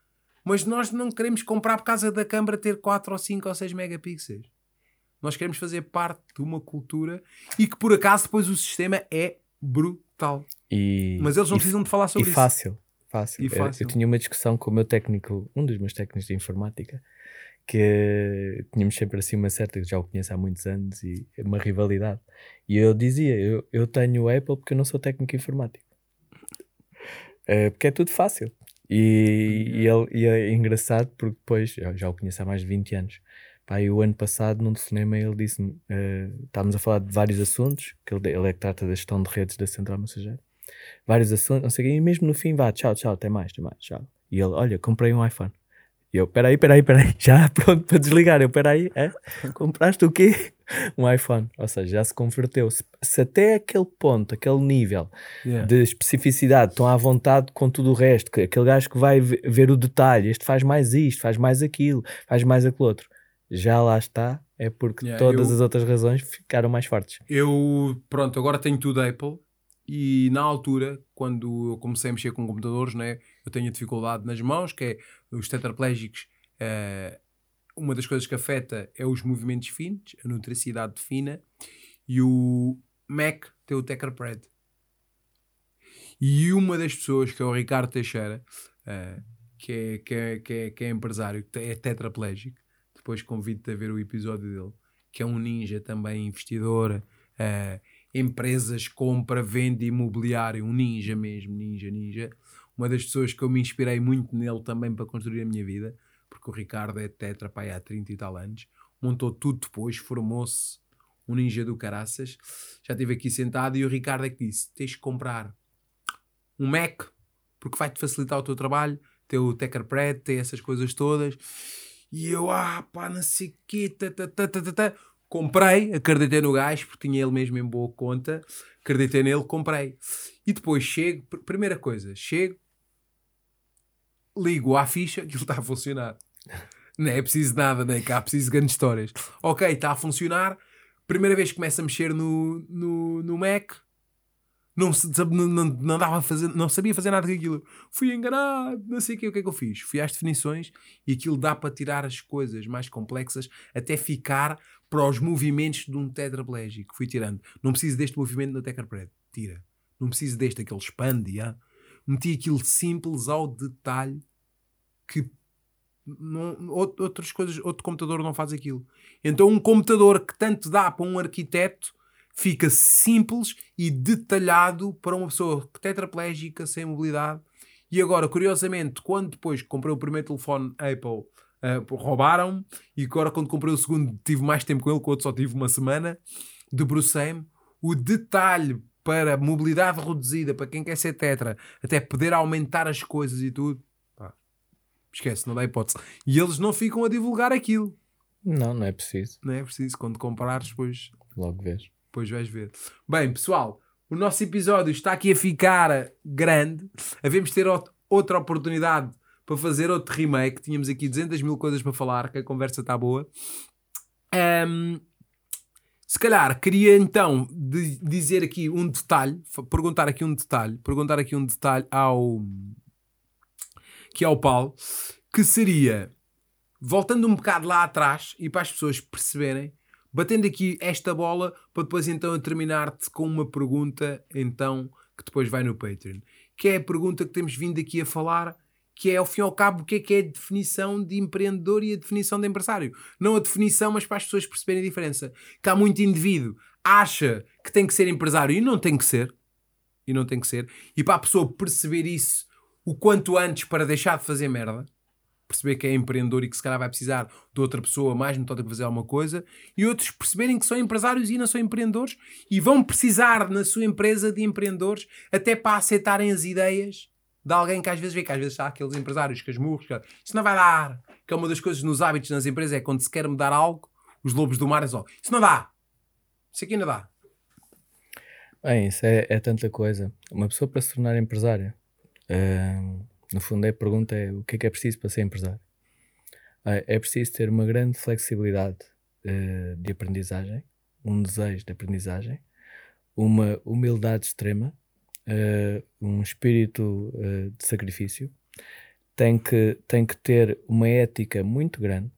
mas nós não queremos comprar por causa da câmara ter 4 ou 5 ou 6 megapixels. Nós queremos fazer parte de uma cultura e que por acaso depois o sistema é brutal. E, Mas eles não e, precisam de falar e sobre isso. fácil, fácil. E Eu- fácil. Eu, tinha uma discussão com o meu técnico, um dos meus técnicos de informática, que tínhamos sempre assim uma certa, já o conheço há muitos anos, e uma rivalidade. E eu dizia, eu, eu tenho o Apple porque eu não sou técnico informático. Eh, porque é tudo fácil. E, e, ele, e é engraçado porque depois, já o conheço há mais de 20 anos. Pá, o ano passado, num telefonema, ele disse-me: eh, estávamos a falar de vários assuntos, que ele, ele é que trata da gestão de redes da Central Mensageira. Vários assuntos, não sei o quê, e mesmo no fim, vá, tchau, tchau, até mais, até mais, tchau. E ele: olha, comprei um iPhone. E eu: peraí, peraí, peraí, *laughs* já pronto para desligar. Eu: peraí, é? compraste o quê? *laughs* Um iPhone. Ou seja, já se converteu. Se, se até aquele ponto, aquele nível Yeah. de especificidade, estão à vontade com tudo o resto, que aquele gajo que vai ve- ver o detalhe, este faz mais isto, faz mais aquilo, faz mais aquilo outro, já lá está, é porque Yeah, todas eu- as outras razões ficaram mais fortes. Eu, pronto, agora tenho tudo Apple e na altura, quando eu comecei a mexer com computadores, né, eu tenho a dificuldade nas mãos, que é os tetraplégicos. eh, uma das coisas que afeta é os movimentos finos, a nutricidade fina, e o Mac tem o Tetrapred. E uma das pessoas, que é o Ricardo Teixeira, eh, que, é, que, é, que, é, que é empresário, é tetraplégico, depois convido-te a ver o episódio dele, que é um ninja também investidor, eh, empresas, compra, venda imobiliário, um ninja mesmo, ninja, ninja. Uma das pessoas que eu me inspirei muito nele também para construir a minha vida, porque o Ricardo é tetra pai, há 30 e tal anos, montou tudo depois, formou-se um ninja do caraças. Já estive aqui sentado e o Ricardo é que disse: tens que comprar um Mac, porque vai-te facilitar o teu trabalho, ter o Teckerpred, ter essas coisas todas. E eu, ah, pá, não sei o quê, tá, tá, tá, tá, tá, tá. comprei, acreditei no gajo, porque tinha ele mesmo em boa conta, acreditei nele, comprei. E depois chego, pr- primeira coisa, chego, ligo à ficha, aquilo está a funcionar. Não é preciso nada, nem cá, preciso de grandes histórias. Ok, está a funcionar. Primeira vez que começo a mexer no, no, no Mac, não, não, não, dava fazer, não sabia fazer nada com aquilo. Fui enganado, não sei o que, o que é que eu fiz. Fui às definições e aquilo dá para tirar as coisas mais complexas até ficar para os movimentos de um tetraplégico. Fui tirando. Não preciso deste movimento no tetraplégico. Tira. Não preciso deste, aquele expande. ah. Meti aquilo simples ao detalhe que não- out- outras coisas, outro computador não faz aquilo. Então um computador que tanto dá para um arquiteto fica simples e detalhado para uma pessoa tetraplégica, sem mobilidade. E agora, curiosamente, quando depois comprei o primeiro telefone Apple, ah, roubaram-me, e agora quando comprei o segundo tive mais tempo com ele, que o outro só tive uma semana, debrucei-me, o detalhe para mobilidade reduzida, para quem quer ser tetra, até poder aumentar as coisas e tudo, pá, esquece, não dá hipótese. E eles não ficam a divulgar aquilo, Não, não é preciso. não é preciso, quando comprares, depois Logo vês. Depois vais ver. Bem, pessoal, o nosso episódio está aqui a ficar grande. Havemos ter out- outra oportunidade para fazer outro remake. Tínhamos aqui 200 mil coisas para falar, que a conversa está boa. Ahm, se calhar queria então dizer aqui um detalhe, perguntar aqui um detalhe, perguntar aqui um detalhe ao que ao Paulo, que seria voltando um bocado lá atrás e para as pessoas perceberem batendo aqui esta bola para depois então eu terminar-te com uma pergunta então que depois vai no Patreon que é a pergunta que temos vindo aqui a falar que é ao fim e ao cabo o que é que é a definição de empreendedor e a definição de empresário? Não a definição mas para as pessoas perceberem a diferença. Que há muito indivíduo acha que tem que ser empresário e não tem que ser. E não tem que ser. E para a pessoa perceber isso o quanto antes para deixar de fazer merda perceber que é empreendedor e que se calhar vai precisar de outra pessoa mais metódica para fazer alguma coisa, e outros perceberem que são empresários e não são empreendedores e vão precisar na sua empresa de empreendedores até para aceitarem as ideias de alguém que às vezes vê que às vezes há aqueles empresários casmurros que isso não vai dar, que é uma das coisas nos hábitos nas empresas é quando se quer mudar algo, os lobos do mar é só, isso não dá, isso aqui não dá. Bem, isso é, é tanta coisa. Uma pessoa para se tornar empresária, ah, no fundo, a pergunta é o que é que é preciso para ser empresário? Ah, é preciso ter uma grande flexibilidade ah, de aprendizagem, um desejo de aprendizagem, uma humildade extrema, ah, um espírito ah, de sacrifício. Tem que, tem que ter uma ética muito grande,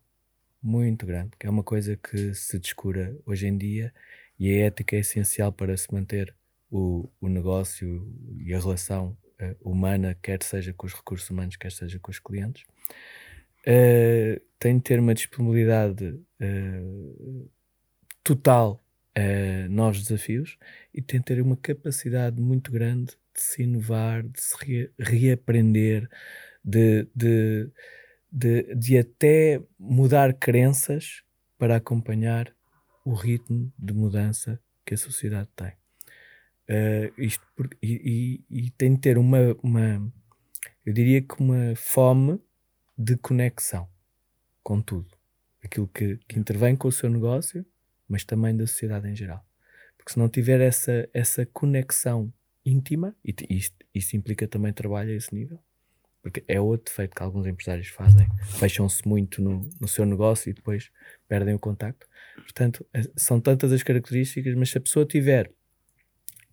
muito grande, que é uma coisa que se descura hoje em dia e a ética é essencial para se manter o, o negócio e a relação eh, humana, quer seja com os recursos humanos, quer seja com os clientes. Eh, tem de ter uma disponibilidade eh, total a novos desafios e tem de ter uma capacidade muito grande de se inovar, de se re- reaprender, de, de, de, de até mudar crenças para acompanhar o ritmo de mudança que a sociedade tem. Eh, isto por- e, e- e tem de ter uma, uma, eu diria que uma fome de conexão com tudo. Aquilo que, que intervém com o seu negócio, mas também da sociedade em geral. Porque se não tiver essa, essa conexão íntima, e isto, isto implica também trabalho a esse nível, porque é outro defeito que alguns empresários fazem, fecham-se muito no, no seu negócio e depois perdem o contacto. Portanto, eh, são tantas as características, mas se a pessoa tiver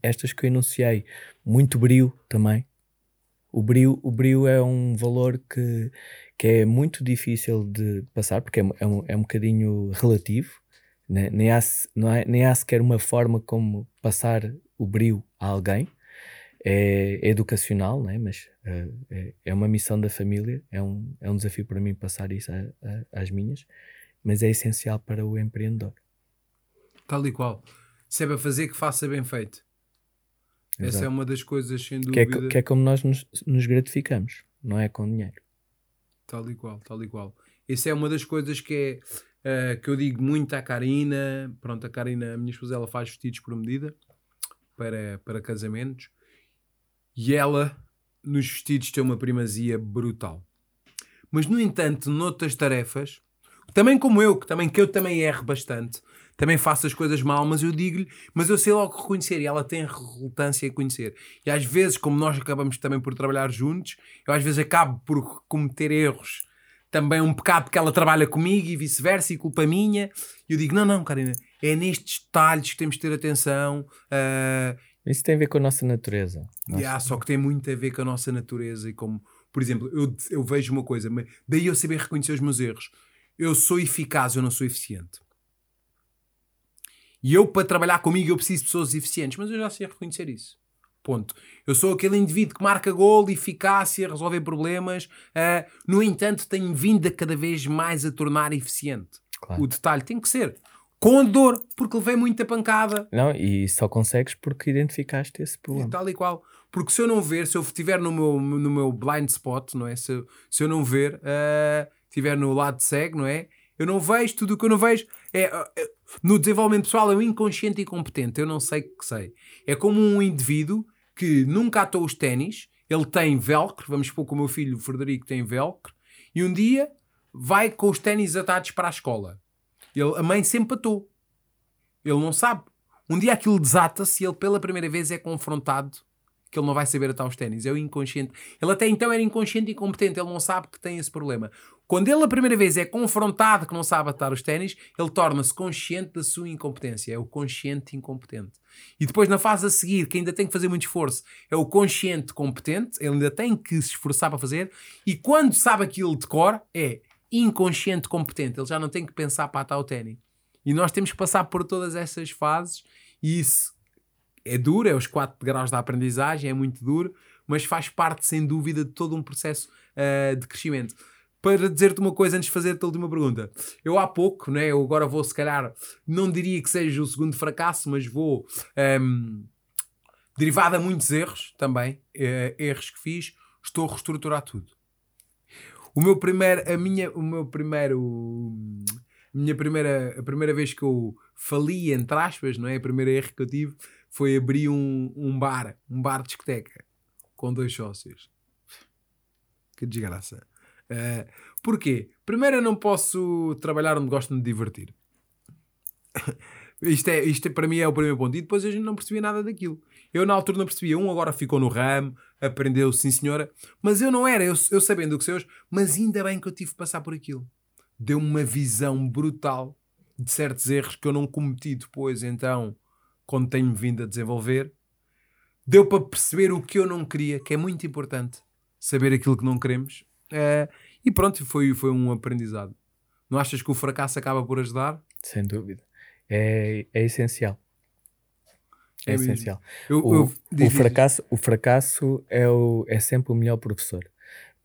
estas que eu enunciei, muito brio também. O brio, o brio é um valor que, que é muito difícil de passar, porque é, é, um, é um bocadinho relativo, né? nem, há, não há, nem há sequer uma forma como passar o brio a alguém. É, é educacional, né? mas eh, é, é uma missão da família, é um, é um desafio para mim passar isso a- a- às minhas, mas é essencial para o empreendedor. Tal e qual. Se é para fazer, que faça bem feito. Essa Exato. é uma das coisas, sem que, é, dúvida. que é como nós nos, nos gratificamos, não é com dinheiro. Tal e qual, tal e qual. Isso é uma das coisas que é eh, que eu digo muito à Karina. Pronto, a Karina, a minha esposa, ela faz vestidos por medida para, para casamentos e ela nos vestidos tem uma primazia brutal. Mas, no entanto, noutras tarefas, Também como eu, que, também, que eu também erro bastante. Também faço as coisas mal, mas eu digo-lhe, mas eu sei logo reconhecer e ela tem relutância em conhecer. E às vezes, como nós acabamos também por trabalhar juntos, eu às vezes acabo por cometer erros também um pecado porque ela trabalha comigo e vice-versa, e culpa minha. E eu digo: não, não, Karina, é nestes detalhes que temos de ter atenção. Uh, Isso tem a ver com a nossa natureza. Nossa. Yeah, só que tem muito a ver com a nossa natureza e como, por exemplo, eu, eu vejo uma coisa, daí eu saber reconhecer os meus erros. Eu sou eficaz, eu não sou eficiente. E eu, para trabalhar comigo, eu preciso de pessoas eficientes, mas eu já sei reconhecer isso. Ponto. Eu sou aquele indivíduo que marca gol, eficácia, resolver problemas. Uh, no entanto, tenho vindo a cada vez mais a tornar eficiente. Claro. O detalhe tem que ser com dor, porque levei muita pancada. Não, e só consegues porque identificaste esse problema. E tal e qual. Porque se eu não ver, se eu estiver no meu, no meu blind spot, não é? Se, se eu não ver, uh, estiver no lado cego, não é? Eu não vejo tudo o que eu não vejo. É, é, no desenvolvimento pessoal é um inconsciente e incompetente. Eu não sei o que sei. É como um indivíduo que nunca atou os ténis, ele tem velcro, vamos supor que o meu filho Frederico tem velcro, e um dia vai com os ténis atados para a escola. Ele, a mãe sempre atou. Ele não sabe. Um dia aquilo desata-se e ele pela primeira vez é confrontado que ele não vai saber atar os ténis. É o inconsciente. Ele até então era inconsciente e incompetente. Ele não sabe que tem esse problema. Quando ele a primeira vez é confrontado que não sabe atar os ténis, ele torna-se consciente da sua incompetência. É o consciente incompetente. E depois, na fase a seguir, que ainda tem que fazer muito esforço, é o consciente competente. Ele ainda tem que se esforçar para fazer. E quando sabe aquilo de cor, é inconsciente competente. Ele já não tem que pensar para atar o ténis. E nós temos que passar por todas essas fases. E isso é duro, é os 4 graus da aprendizagem, é muito duro, mas faz parte, sem dúvida, de todo um processo uh, de crescimento para dizer-te uma coisa antes de fazer-te a última pergunta. Eu há pouco, né, eu agora vou se calhar, não diria que seja o segundo fracasso, mas vou, um, ehm, derivado a muitos erros também, uh, erros que fiz, estou a reestruturar tudo. O meu primeiro, a minha, o meu primeiro, a minha primeira, a primeira vez que eu fali, entre aspas, não é? A primeira erro que eu tive foi abrir um, um bar, um bar discoteca, com dois sócios. Que desgraça. Uh, porquê? Primeiro, eu não posso trabalhar onde gosto de me divertir. isto, é, isto é, para mim é o primeiro ponto. E depois a gente não percebia nada daquilo. Eu na altura não percebia. Um agora ficou no ramo, aprendeu, sim senhora. Mas eu não era, eu, eu sabendo o que seus, mas ainda bem que eu tive que passar por aquilo. Deu-me uma visão brutal de certos erros que eu não cometi depois, então, quando tenho vindo a desenvolver. Deu para perceber o que eu não queria, que é muito importante. Saber aquilo que não queremos é, e pronto, foi, foi um aprendizado. Não achas que o fracasso acaba por ajudar? Sem dúvida. É, é essencial. É, é essencial. Eu, o, eu, o, fracasso, o fracasso é, o, é sempre o melhor professor.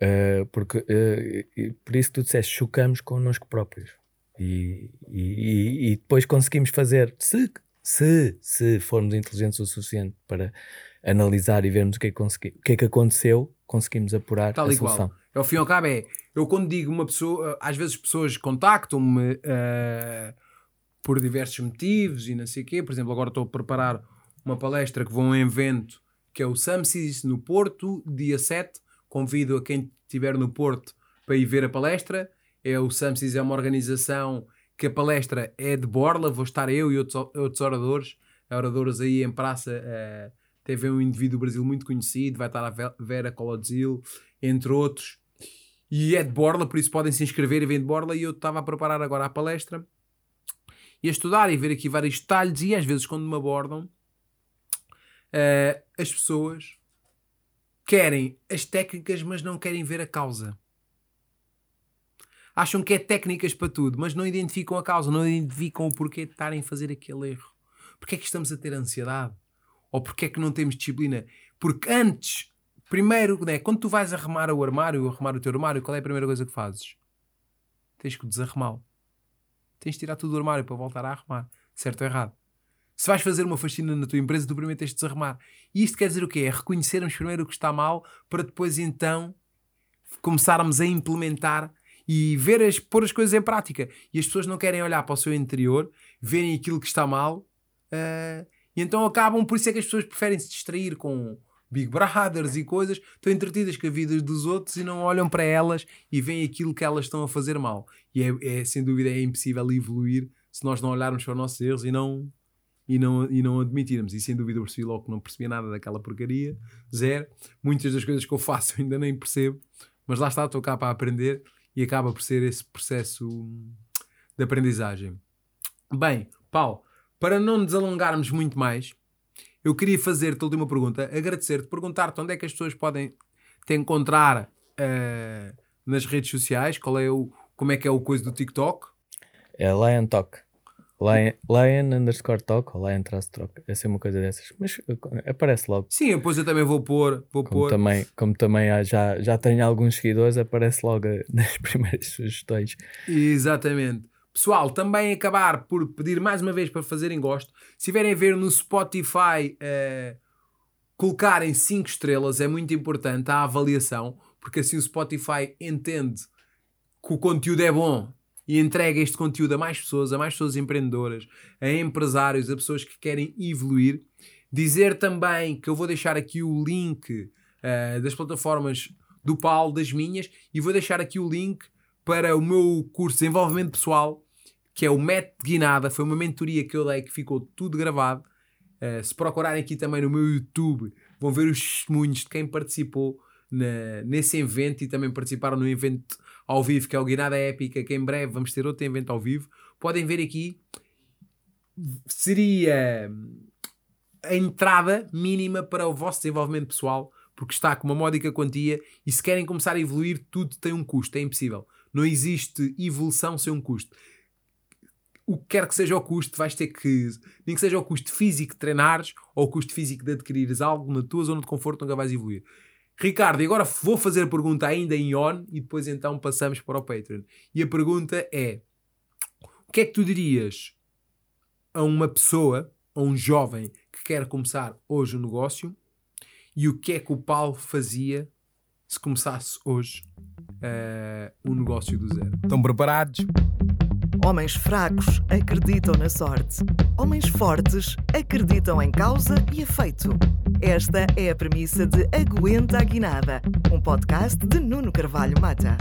Uh, porque uh, por isso tu disseste, chocamos connosco próprios. E, e, e, depois conseguimos fazer, se, se, se formos inteligentes o suficiente para analisar e vermos o que é que, consegui, o que, é que aconteceu, conseguimos apurar Tal a solução. Igual. Ao fim e ao cabo é, eu quando digo uma pessoa, às vezes pessoas contactam-me uh, por diversos motivos e não sei o quê. Por exemplo, agora estou a preparar uma palestra que vou a um evento que é o SAMSIS no Porto, dia 7. Convido a quem estiver no Porto para ir ver a palestra. É o SAMSIS é uma organização que a palestra é de Borla, vou estar eu e outros, outros oradores, oradores aí em praça. Uh, teve um indivíduo do Brasil muito conhecido, vai estar a Vera Colodzil, entre outros. E é de Borla, por isso podem se inscrever e vem de Borla. E eu estava a preparar agora a palestra e a estudar e ver aqui vários detalhes. E às vezes, quando me abordam, uh, as pessoas querem as técnicas, mas não querem ver a causa. Acham que é técnicas para tudo, mas não identificam a causa, não identificam o porquê de estarem a fazer aquele erro. Porquê é que estamos a ter ansiedade? Ou porquê é que não temos disciplina? Porque antes Primeiro, né, quando tu vais arrumar o armário, arrumar o teu armário, qual é a primeira coisa que fazes? Tens que desarrumá-lo. Tens de tirar tudo do armário para voltar a arrumar. Certo ou errado? Se vais fazer uma faxina na tua empresa, tu primeiro tens de desarrumar. E isto quer dizer o quê? É reconhecermos primeiro o que está mal para depois então começarmos a implementar e ver as, pôr as coisas em prática. E as pessoas não querem olhar para o seu interior, verem aquilo que está mal uh, então acabam, por isso é que as pessoas preferem se distrair com Big Brothers e coisas, estão entretidas com a vida dos outros e não olham para elas e veem aquilo que elas estão a fazer mal. E é, é sem dúvida é impossível evoluir se nós não olharmos para os nossos erros e não, e não, e não admitirmos. E sem dúvida eu percebi logo que não percebia nada daquela porcaria, zero. Muitas das coisas que eu faço eu *laughs* ainda nem percebo, mas lá está, estou cá para aprender e acaba por ser esse processo de aprendizagem. Bem, Paulo, para não nos alongarmos muito mais, eu queria fazer-te a última pergunta, agradecer-te, perguntar-te onde é que as pessoas podem te encontrar uh, nas redes sociais, qual é o, como é que é o coisa do TikTok. É Lion Talk. Lion, Lion underscore talk ou Lion traço talk. É uma coisa dessas. Mas eh, aparece logo. Sim, depois eu também vou pôr. Vou como, pôr. Também, como também há, já, já tenho alguns seguidores, aparece logo *laughs* nas primeiras sugestões. Exatamente. Pessoal, também acabar por pedir mais uma vez para fazerem gosto. Se estiverem a ver no Spotify, uh, colocarem 5 estrelas é muito importante a avaliação, porque assim o Spotify entende que o conteúdo é bom e entrega este conteúdo a mais pessoas, a mais pessoas empreendedoras, a empresários, a pessoas que querem evoluir. Dizer também que eu vou deixar aqui o link uh, das plataformas do Paulo, das minhas, e vou deixar aqui o link para o meu curso de desenvolvimento pessoal, que é o Método Guinada. Foi uma mentoria que eu dei que ficou tudo gravado. Uh, se procurarem aqui também no meu YouTube, vão ver os testemunhos de quem participou na, nesse evento e também participaram no evento ao vivo, que é o Guinada Épica, que em breve vamos ter outro evento ao vivo. Podem ver aqui. Seria a entrada mínima para o vosso desenvolvimento pessoal, porque está com uma módica quantia e se querem começar a evoluir, tudo tem um custo, é impossível. Não existe evolução sem um custo. O que quer que seja o custo, vais ter que. Nem que seja o custo físico de treinares ou o custo físico de adquirires algo na tua zona de conforto, nunca vais evoluir. Ricardo, e agora vou fazer a pergunta ainda em on e depois então passamos para o Patreon. E a pergunta é: o que é que tu dirias a uma pessoa, a um jovem que quer começar hoje um negócio e o que é que o Paulo fazia se começasse hoje uh, um negócio do zero? Estão preparados? Homens fracos acreditam na sorte. Homens fortes acreditam em causa e efeito. Esta é a premissa de Aguenta a Guinada, um podcast de Nuno Carvalho Mata.